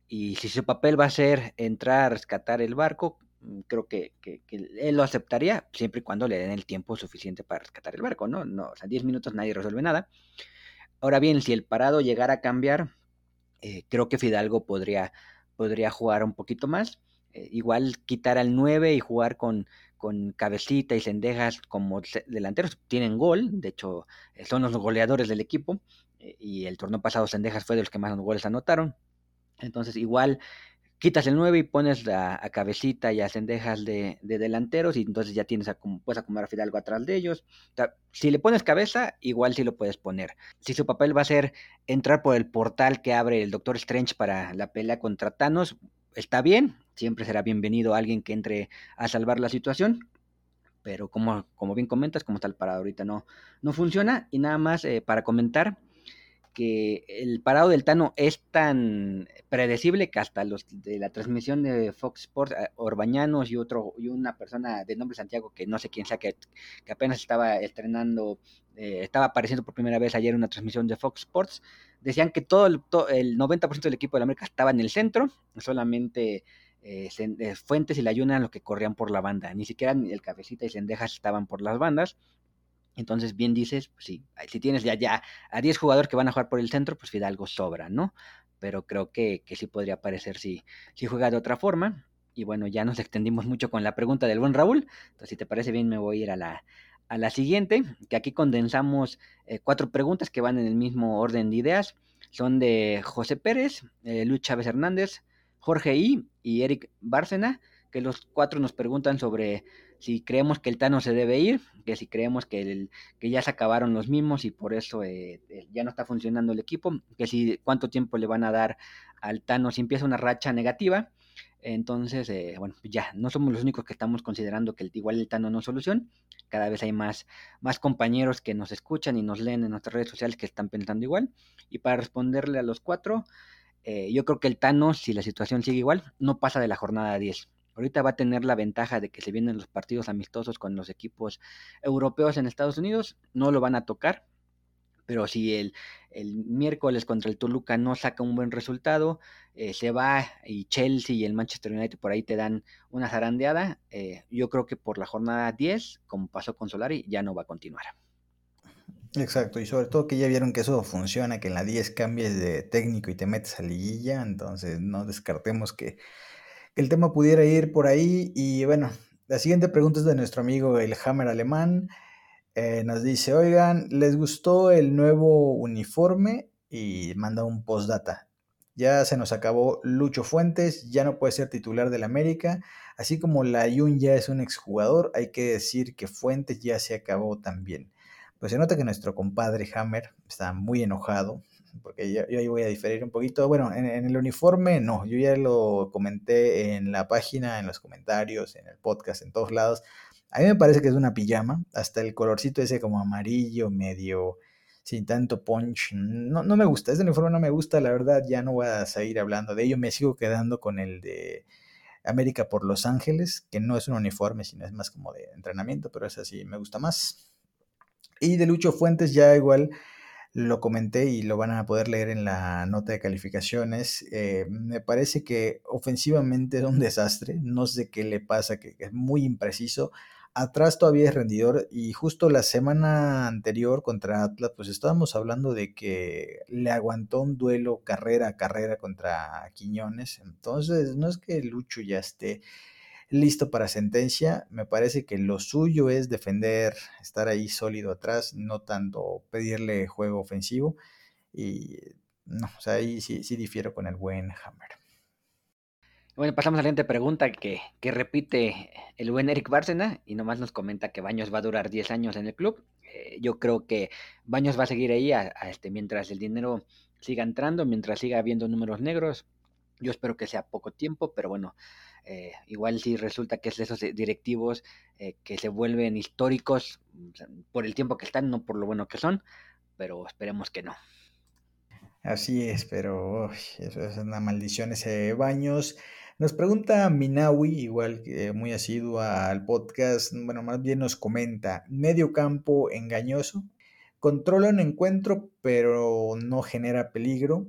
Y si su papel va a ser entrar a rescatar el barco, mm, creo que, él lo aceptaría siempre y cuando le den el tiempo suficiente para rescatar el barco, ¿no? no o sea, 10 minutos nadie resuelve nada. Ahora bien, si el parado llegara a cambiar, eh, creo que Fidalgo podría, podría jugar un poquito más. Eh, igual quitar al 9 y jugar con, con Cabecita y Cendejas como delanteros. Tienen gol, de hecho, eh, son los goleadores del equipo. Eh, y el torneo pasado Sendejas fue de los que más goles anotaron. Entonces igual quitas el 9 y pones a, Cabecita y a Sendejas de, delanteros y entonces ya tienes a, puedes acomodar a Fidalgo atrás de ellos. si le pones cabeza, igual sí lo puedes poner. Si su papel va a ser entrar por el portal que abre el Doctor Strange para la pelea contra Thanos, está bien, siempre será bienvenido alguien que entre a salvar la situación. Pero como, como bien comentas, como está el parado ahorita no, no funciona. Y nada más eh, para comentar, que el parado del Tano es tan predecible que hasta los de la transmisión de Fox Sports, eh, Orbañanos y otro y una persona de nombre Santiago que no sé quién sea que, apenas estaba estrenando, eh, estaba apareciendo por primera vez ayer en una transmisión de Fox Sports, decían que todo el, el 90% del equipo de América estaba en el centro, solamente eh, Fuentes y la Yuna los que corrían por la banda, ni siquiera el Cabecita y Sendejas estaban por las bandas, entonces, bien dices, pues si tienes ya, ya a 10 jugadores que van a jugar por el centro, pues Fidalgo sobra, ¿no? Pero creo que, sí podría aparecer si, si juega de otra forma. Y bueno, ya nos (laughs) extendimos mucho con la pregunta del buen Raúl. Entonces, si te parece bien, me voy a ir a la, a la siguiente, que aquí condensamos eh, cuatro preguntas que van en el mismo orden de ideas. Son de José Pérez, eh, Luis Chávez Hernández, Jorge I y Eric Bárcena, que los cuatro nos preguntan sobre si creemos que el Tano se debe ir, que si creemos que, ya se acabaron los mismos y por eso eh, eh, ya no está funcionando el equipo, que si cuánto tiempo le van a dar al Tano si empieza una racha negativa. Entonces, eh, bueno, ya no somos los únicos que estamos considerando que el, igual el Tano no es solución. Cada vez hay más, más compañeros que nos escuchan y nos leen en nuestras redes sociales que están pensando igual. Y para responderle a los cuatro, yo creo que el Tano, si la situación sigue igual, no pasa de la jornada 10. Ahorita va a tener la ventaja de que se vienen los partidos amistosos con los equipos europeos en Estados Unidos, no lo van a tocar, pero si el, miércoles contra el Toluca no saca un buen resultado, eh, se va y Chelsea y el Manchester United por ahí te dan una zarandeada, eh, yo creo que por la jornada 10, como pasó con Solari, ya no va a continuar. Exacto, y sobre todo que ya vieron que eso funciona, que en la 10 cambies de técnico y te metes a liguilla, entonces no descartemos que el tema pudiera ir por ahí. Y bueno, la siguiente pregunta es de nuestro amigo el Hammer Alemán. Eh, nos dice, oigan, ¿les gustó el nuevo uniforme? Y manda un postdata. Ya se nos acabó Lucho Fuentes, ya no puede ser titular del América. Así como la Yun ya es un exjugador, hay que decir que Fuentes ya se acabó también. Pues se nota que nuestro compadre Hammer está muy enojado porque yo, ahí voy a diferir un poquito. Bueno, en, el uniforme no, yo ya lo comenté en la página, en los comentarios, en el podcast, en todos lados. A mí me parece que es una pijama, hasta el colorcito ese como amarillo, medio sin tanto punch. No, no me gusta, este uniforme no me gusta, la verdad ya no voy a seguir hablando de ello, me sigo quedando con el de América por Los Ángeles, que no es un uniforme, sino es más como de entrenamiento, pero es así, me gusta más. Y de Lucho Fuentes ya igual lo comenté y lo van a poder leer en la nota de calificaciones. Eh, me parece que ofensivamente es un desastre, no sé qué le pasa, que es muy impreciso. Atrás todavía es rendidor y justo la semana anterior contra Atlas, pues estábamos hablando de que le aguantó un duelo carrera a carrera contra Quiñones. Entonces, no es que Lucho ya esté listo para sentencia. Me parece que lo suyo es defender, estar ahí sólido atrás, no tanto pedirle juego ofensivo. Y no, o sea, ahí sí, sí difiero con el buen Hammer. Bueno, pasamos a la siguiente pregunta que, que, repite el buen Eric Bárcena y nomás nos comenta que Baños va a durar 10 años en el club. Eh, yo creo que Baños va a seguir ahí a, este, mientras el dinero siga entrando, mientras siga habiendo números negros. Yo espero que sea poco tiempo, pero bueno, eh, igual si resulta que es de esos directivos eh, que se vuelven históricos por el tiempo que están, no por lo bueno que son, pero esperemos que no. Así es, pero es una maldición ese Baños. Nos pregunta Minawi, igual que muy asiduo al podcast, bueno, más bien nos comenta, medio campo engañoso, controla un encuentro pero no genera peligro,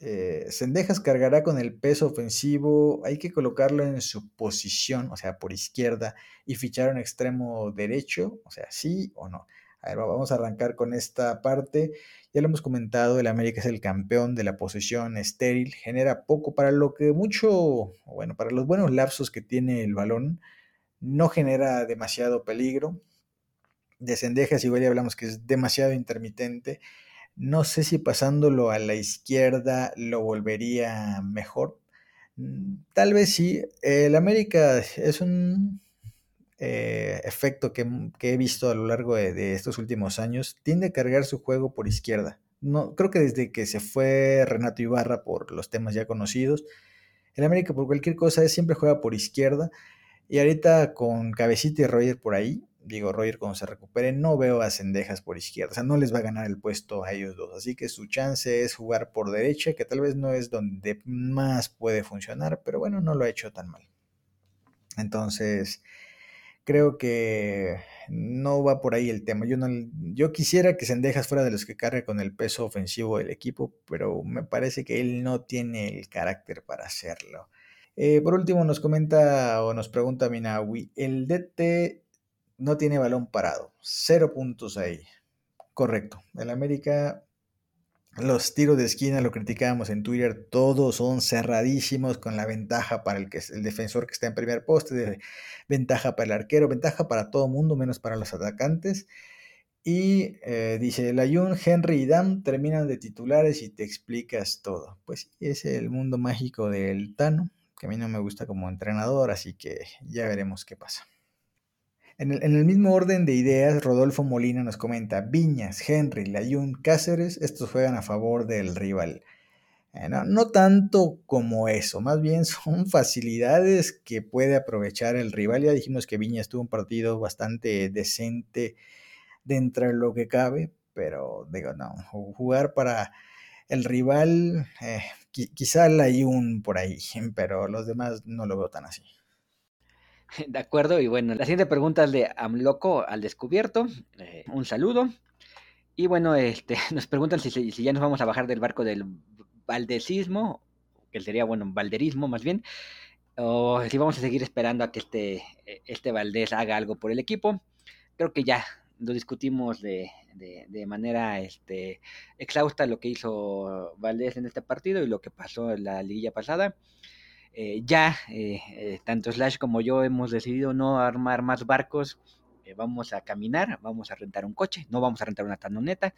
eh, Sendejas cargará con el peso ofensivo, hay que colocarlo en su posición, o sea, por izquierda, y fichar un extremo derecho, o sea, sí o no. A ver, vamos a arrancar con esta parte. Ya lo hemos comentado, el América es el campeón de la posesión estéril, genera poco para lo que mucho, bueno, para los buenos lapsos que tiene el balón, no genera demasiado peligro. De Sendejas igual ya hablamos que es demasiado intermitente no sé si pasándolo a la izquierda lo volvería mejor. Mm, tal vez sí. El América es un eh, efecto que, he visto a lo largo de, estos últimos años. Tiende a cargar su juego por izquierda. No, creo que desde que se fue Renato Ibarra por los temas ya conocidos, el América por cualquier cosa siempre juega por izquierda. Y ahorita con Cabecita y Roger por ahí, digo, Roger cuando se recupere, no veo a Cendejas por izquierda, o sea, no les va a ganar el puesto a ellos dos, así que su chance es jugar por derecha, que tal vez no es donde más puede funcionar, pero bueno, no lo ha hecho tan mal. Entonces, creo que no va por ahí el tema. Yo, no, yo quisiera que Cendejas fuera de los que cargue con el peso ofensivo del equipo, pero me parece que él no tiene el carácter para hacerlo. Eh, por último, nos comenta o nos pregunta Minawi, ¿el DT no tiene balón parado. Cero puntos ahí. Correcto. El América, los tiros de esquina, lo criticábamos en Twitter, todos son cerradísimos con la ventaja para el, que, el defensor que está en primer poste, ventaja para el arquero, ventaja para todo mundo, menos para los atacantes. Y eh, dice, Layun, Henry y Dam terminan de titulares y te explicas todo. Pues es el mundo mágico del Tano, que a mí no me gusta como entrenador, así que ya veremos qué pasa. En el, mismo orden de ideas, Rodolfo Molina nos comenta, Viñas, Henry, Layun, Cáceres, estos juegan a favor del rival. Eh, no, tanto como eso, más bien (laughs) son facilidades que puede aprovechar el rival. Ya dijimos que Viñas tuvo un partido bastante decente dentro de lo que cabe, pero digo, no, jugar para el rival, eh, quizá Layun por ahí, (laughs) pero los demás no lo veo tan así. (laughs) De acuerdo, y bueno, la siguiente pregunta es de Amloco al descubierto. Eh, un saludo. Y bueno, este, (laughs) nos preguntan si, si, ya nos vamos a bajar del barco del valdecismo, que sería, bueno, valderismo más bien, o si vamos a seguir esperando a que este, este Valdés haga algo por el equipo. Creo que ya lo discutimos de, de, de, manera este, exhausta lo que hizo Valdés en este partido y lo que pasó en la liguilla pasada. Eh, ya eh, eh, tanto Slash como yo hemos decidido no armar más barcos, vamos a caminar, vamos a rentar un coche, no vamos a rentar una tanoneta,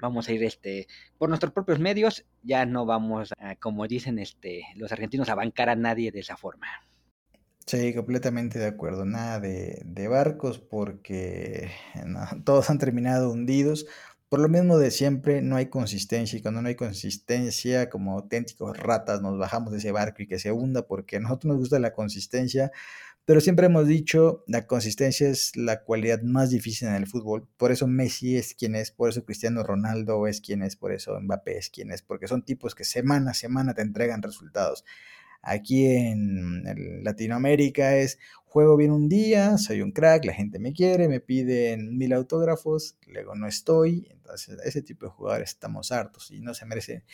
vamos a ir este por nuestros propios medios, ya no vamos como dicen este los argentinos a bancar a nadie de esa forma. Sí, completamente de acuerdo. Nada de, barcos porque (laughs) todos han terminado hundidos por lo mismo de siempre, no hay consistencia y cuando no hay consistencia, como auténticos ratas, nos bajamos de ese barco y que se hunda porque a nosotros nos gusta la consistencia, Pero siempre hemos dicho, la consistencia es la cualidad más difícil en el fútbol. Por eso Messi es quien es, por eso Cristiano Ronaldo es quien es, por eso Mbappé es quien es, porque son tipos que semana a semana te entregan resultados. Aquí en Latinoamérica es juego bien un día, soy un crack, la gente me quiere, me piden mil autógrafos, luego no estoy. Entonces, ese tipo de jugadores estamos hartos y no se merece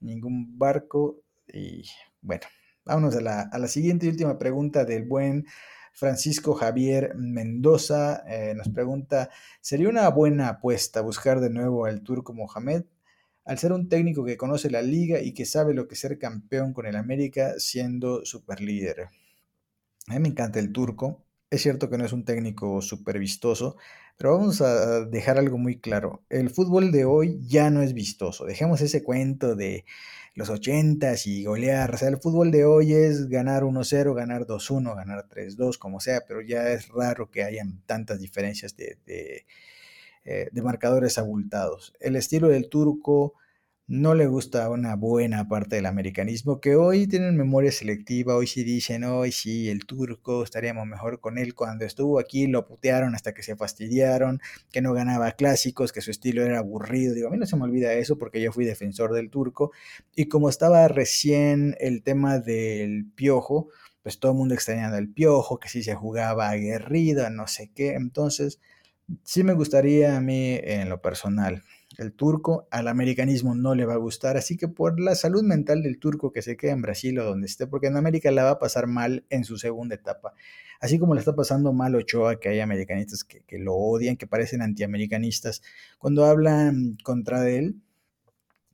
ningún barco. Y bueno, Vámonos a la, a la siguiente y última pregunta del buen Francisco Javier Mendoza. Eh, nos pregunta, ¿sería una buena apuesta buscar de nuevo al turco Mohamed? Al ser un técnico que conoce la liga y que sabe lo que es ser campeón con el América siendo superlíder. A mí me encanta el turco. Es cierto que no es un técnico súper vistoso, pero vamos a dejar algo muy claro. El fútbol de hoy ya no es vistoso. Dejemos ese cuento de los 80 y golear. O sea, el fútbol de hoy es ganar 1-0, ganar 2-1, ganar 3-2, como sea, pero ya es raro que hayan tantas diferencias de, de, eh, de marcadores abultados. El estilo del turco no le gusta una buena parte del americanismo, que hoy tienen memoria selectiva, hoy sí dicen, hoy sí, el turco, estaríamos mejor con él. Cuando estuvo aquí lo putearon hasta que se fastidiaron, que no ganaba clásicos, que su estilo era aburrido. Digo, a mí no se me olvida eso porque yo fui defensor del turco. Y como estaba recién el tema del piojo, pues todo el mundo extrañando el piojo, que sí se jugaba aguerrido, no sé qué. Entonces, sí me gustaría a mí en lo personal el turco, al americanismo no le va a gustar, así que por la salud mental del turco que se queda en Brasil o donde esté, porque en América la va a pasar mal en su segunda etapa, así como le está pasando mal Ochoa, que hay americanistas que, lo odian, que parecen antiamericanistas, cuando hablan contra de él.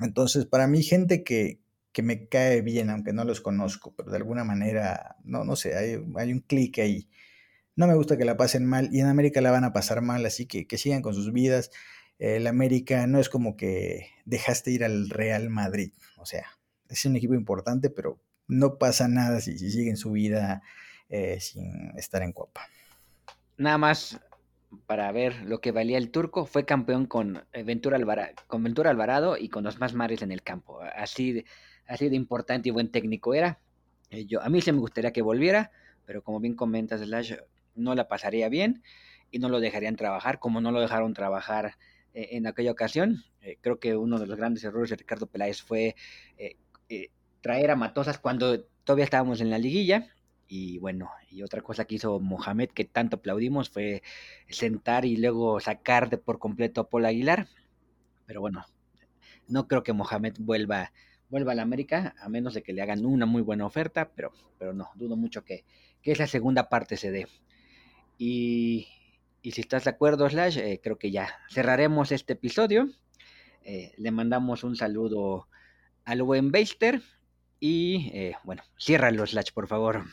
Entonces, para mí, gente que, que me cae bien, aunque no los conozco, pero de alguna manera, no, no sé, hay, hay un clic ahí. No me gusta que la pasen mal y en América la van a pasar mal, así que que sigan con sus vidas el América no es como que dejaste ir al Real Madrid. O sea, es un equipo importante, pero no pasa nada si, si siguen su vida eh, sin estar en Copa. Nada más para ver lo que valía el turco, fue campeón con Ventura, Alvarado, con Ventura Alvarado y con los más mares en el campo. Así de, así de importante y buen técnico era. Eh, yo, a mí se me gustaría que volviera, pero como bien comentas, Slash, no la pasaría bien y no lo dejarían trabajar, como no lo dejaron trabajar eh, en aquella ocasión. Eh, creo que uno de los grandes errores de Ricardo Peláez fue eh, traer a Matosas cuando todavía estábamos en la liguilla. Y bueno, y otra cosa que hizo Mohamed, que tanto aplaudimos, fue sentar y luego sacar de por completo a Paul Aguilar. Pero bueno, no creo que Mohamed vuelva, vuelva a la América, a menos de que le hagan una muy buena oferta, pero, pero no, dudo mucho que, que esa segunda parte se dé. Y, si estás de acuerdo, Slash, eh, creo que ya cerraremos este episodio. Eh, le mandamos un saludo al buen Beister. Y eh, bueno, ciérralo, Slash, por favor.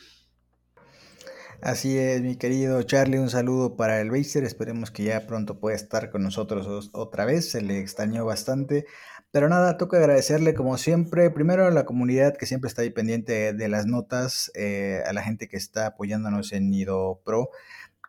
Así es, mi querido Charlie, un saludo para el Beister. Esperemos que ya pronto pueda estar con nosotros otra vez. Se le extrañó bastante. Pero nada, toca agradecerle como siempre, primero a la comunidad que siempre está ahí pendiente de las notas, a la gente que está apoyándonos en Nido Pro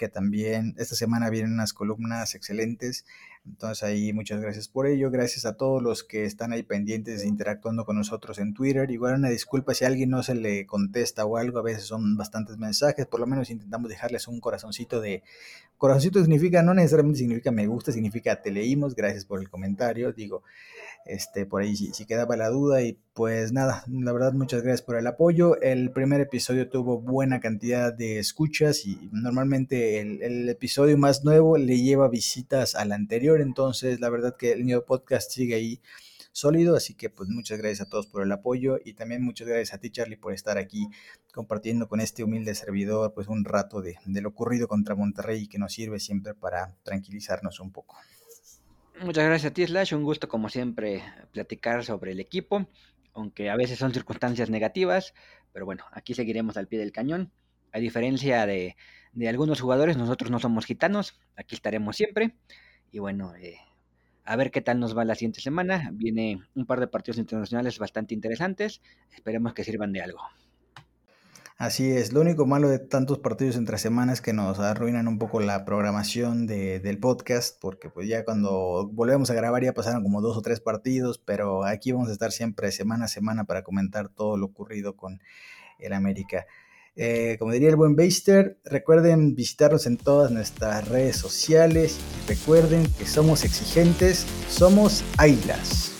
que también esta semana vienen unas columnas excelentes. Entonces ahí muchas gracias por ello. Gracias a todos los que están ahí pendientes interactuando con nosotros en Twitter. Igual una disculpa si a alguien no se le contesta o algo. A veces son bastantes mensajes. Por lo menos intentamos dejarles un corazoncito de... Corazoncito significa, no necesariamente significa me gusta, significa te leímos. Gracias por el comentario. Digo, este, por ahí si, quedaba la duda y pues nada, la verdad muchas gracias por el apoyo. El primer episodio tuvo buena cantidad de escuchas y normalmente el, episodio más nuevo le lleva visitas al anterior, entonces la verdad que el Nido Podcast sigue ahí sólido, así que pues muchas gracias a todos por el apoyo y también muchas gracias a ti Charlie por estar aquí compartiendo con este humilde servidor pues un rato de, de lo ocurrido contra Monterrey que nos sirve siempre para tranquilizarnos un poco. Muchas gracias a ti, Slash. Un gusto, como siempre, platicar sobre el equipo, aunque a veces son circunstancias negativas, pero bueno, aquí seguiremos al pie del cañón. A diferencia de, algunos jugadores, nosotros no somos gitanos, aquí estaremos siempre. Y bueno, eh, a ver qué tal nos va la siguiente semana. Viene un par de partidos internacionales bastante interesantes. Esperemos que sirvan de algo. Así es, lo único malo de tantos partidos entre semanas es que nos arruinan un poco la programación de, del podcast, porque pues ya cuando volvemos a grabar ya pasaron como dos o tres partidos, pero aquí vamos a estar siempre semana a semana para comentar todo lo ocurrido con el América. Eh, como diría el buen Baster, recuerden visitarnos en todas nuestras redes sociales. Recuerden que somos exigentes, somos águilas.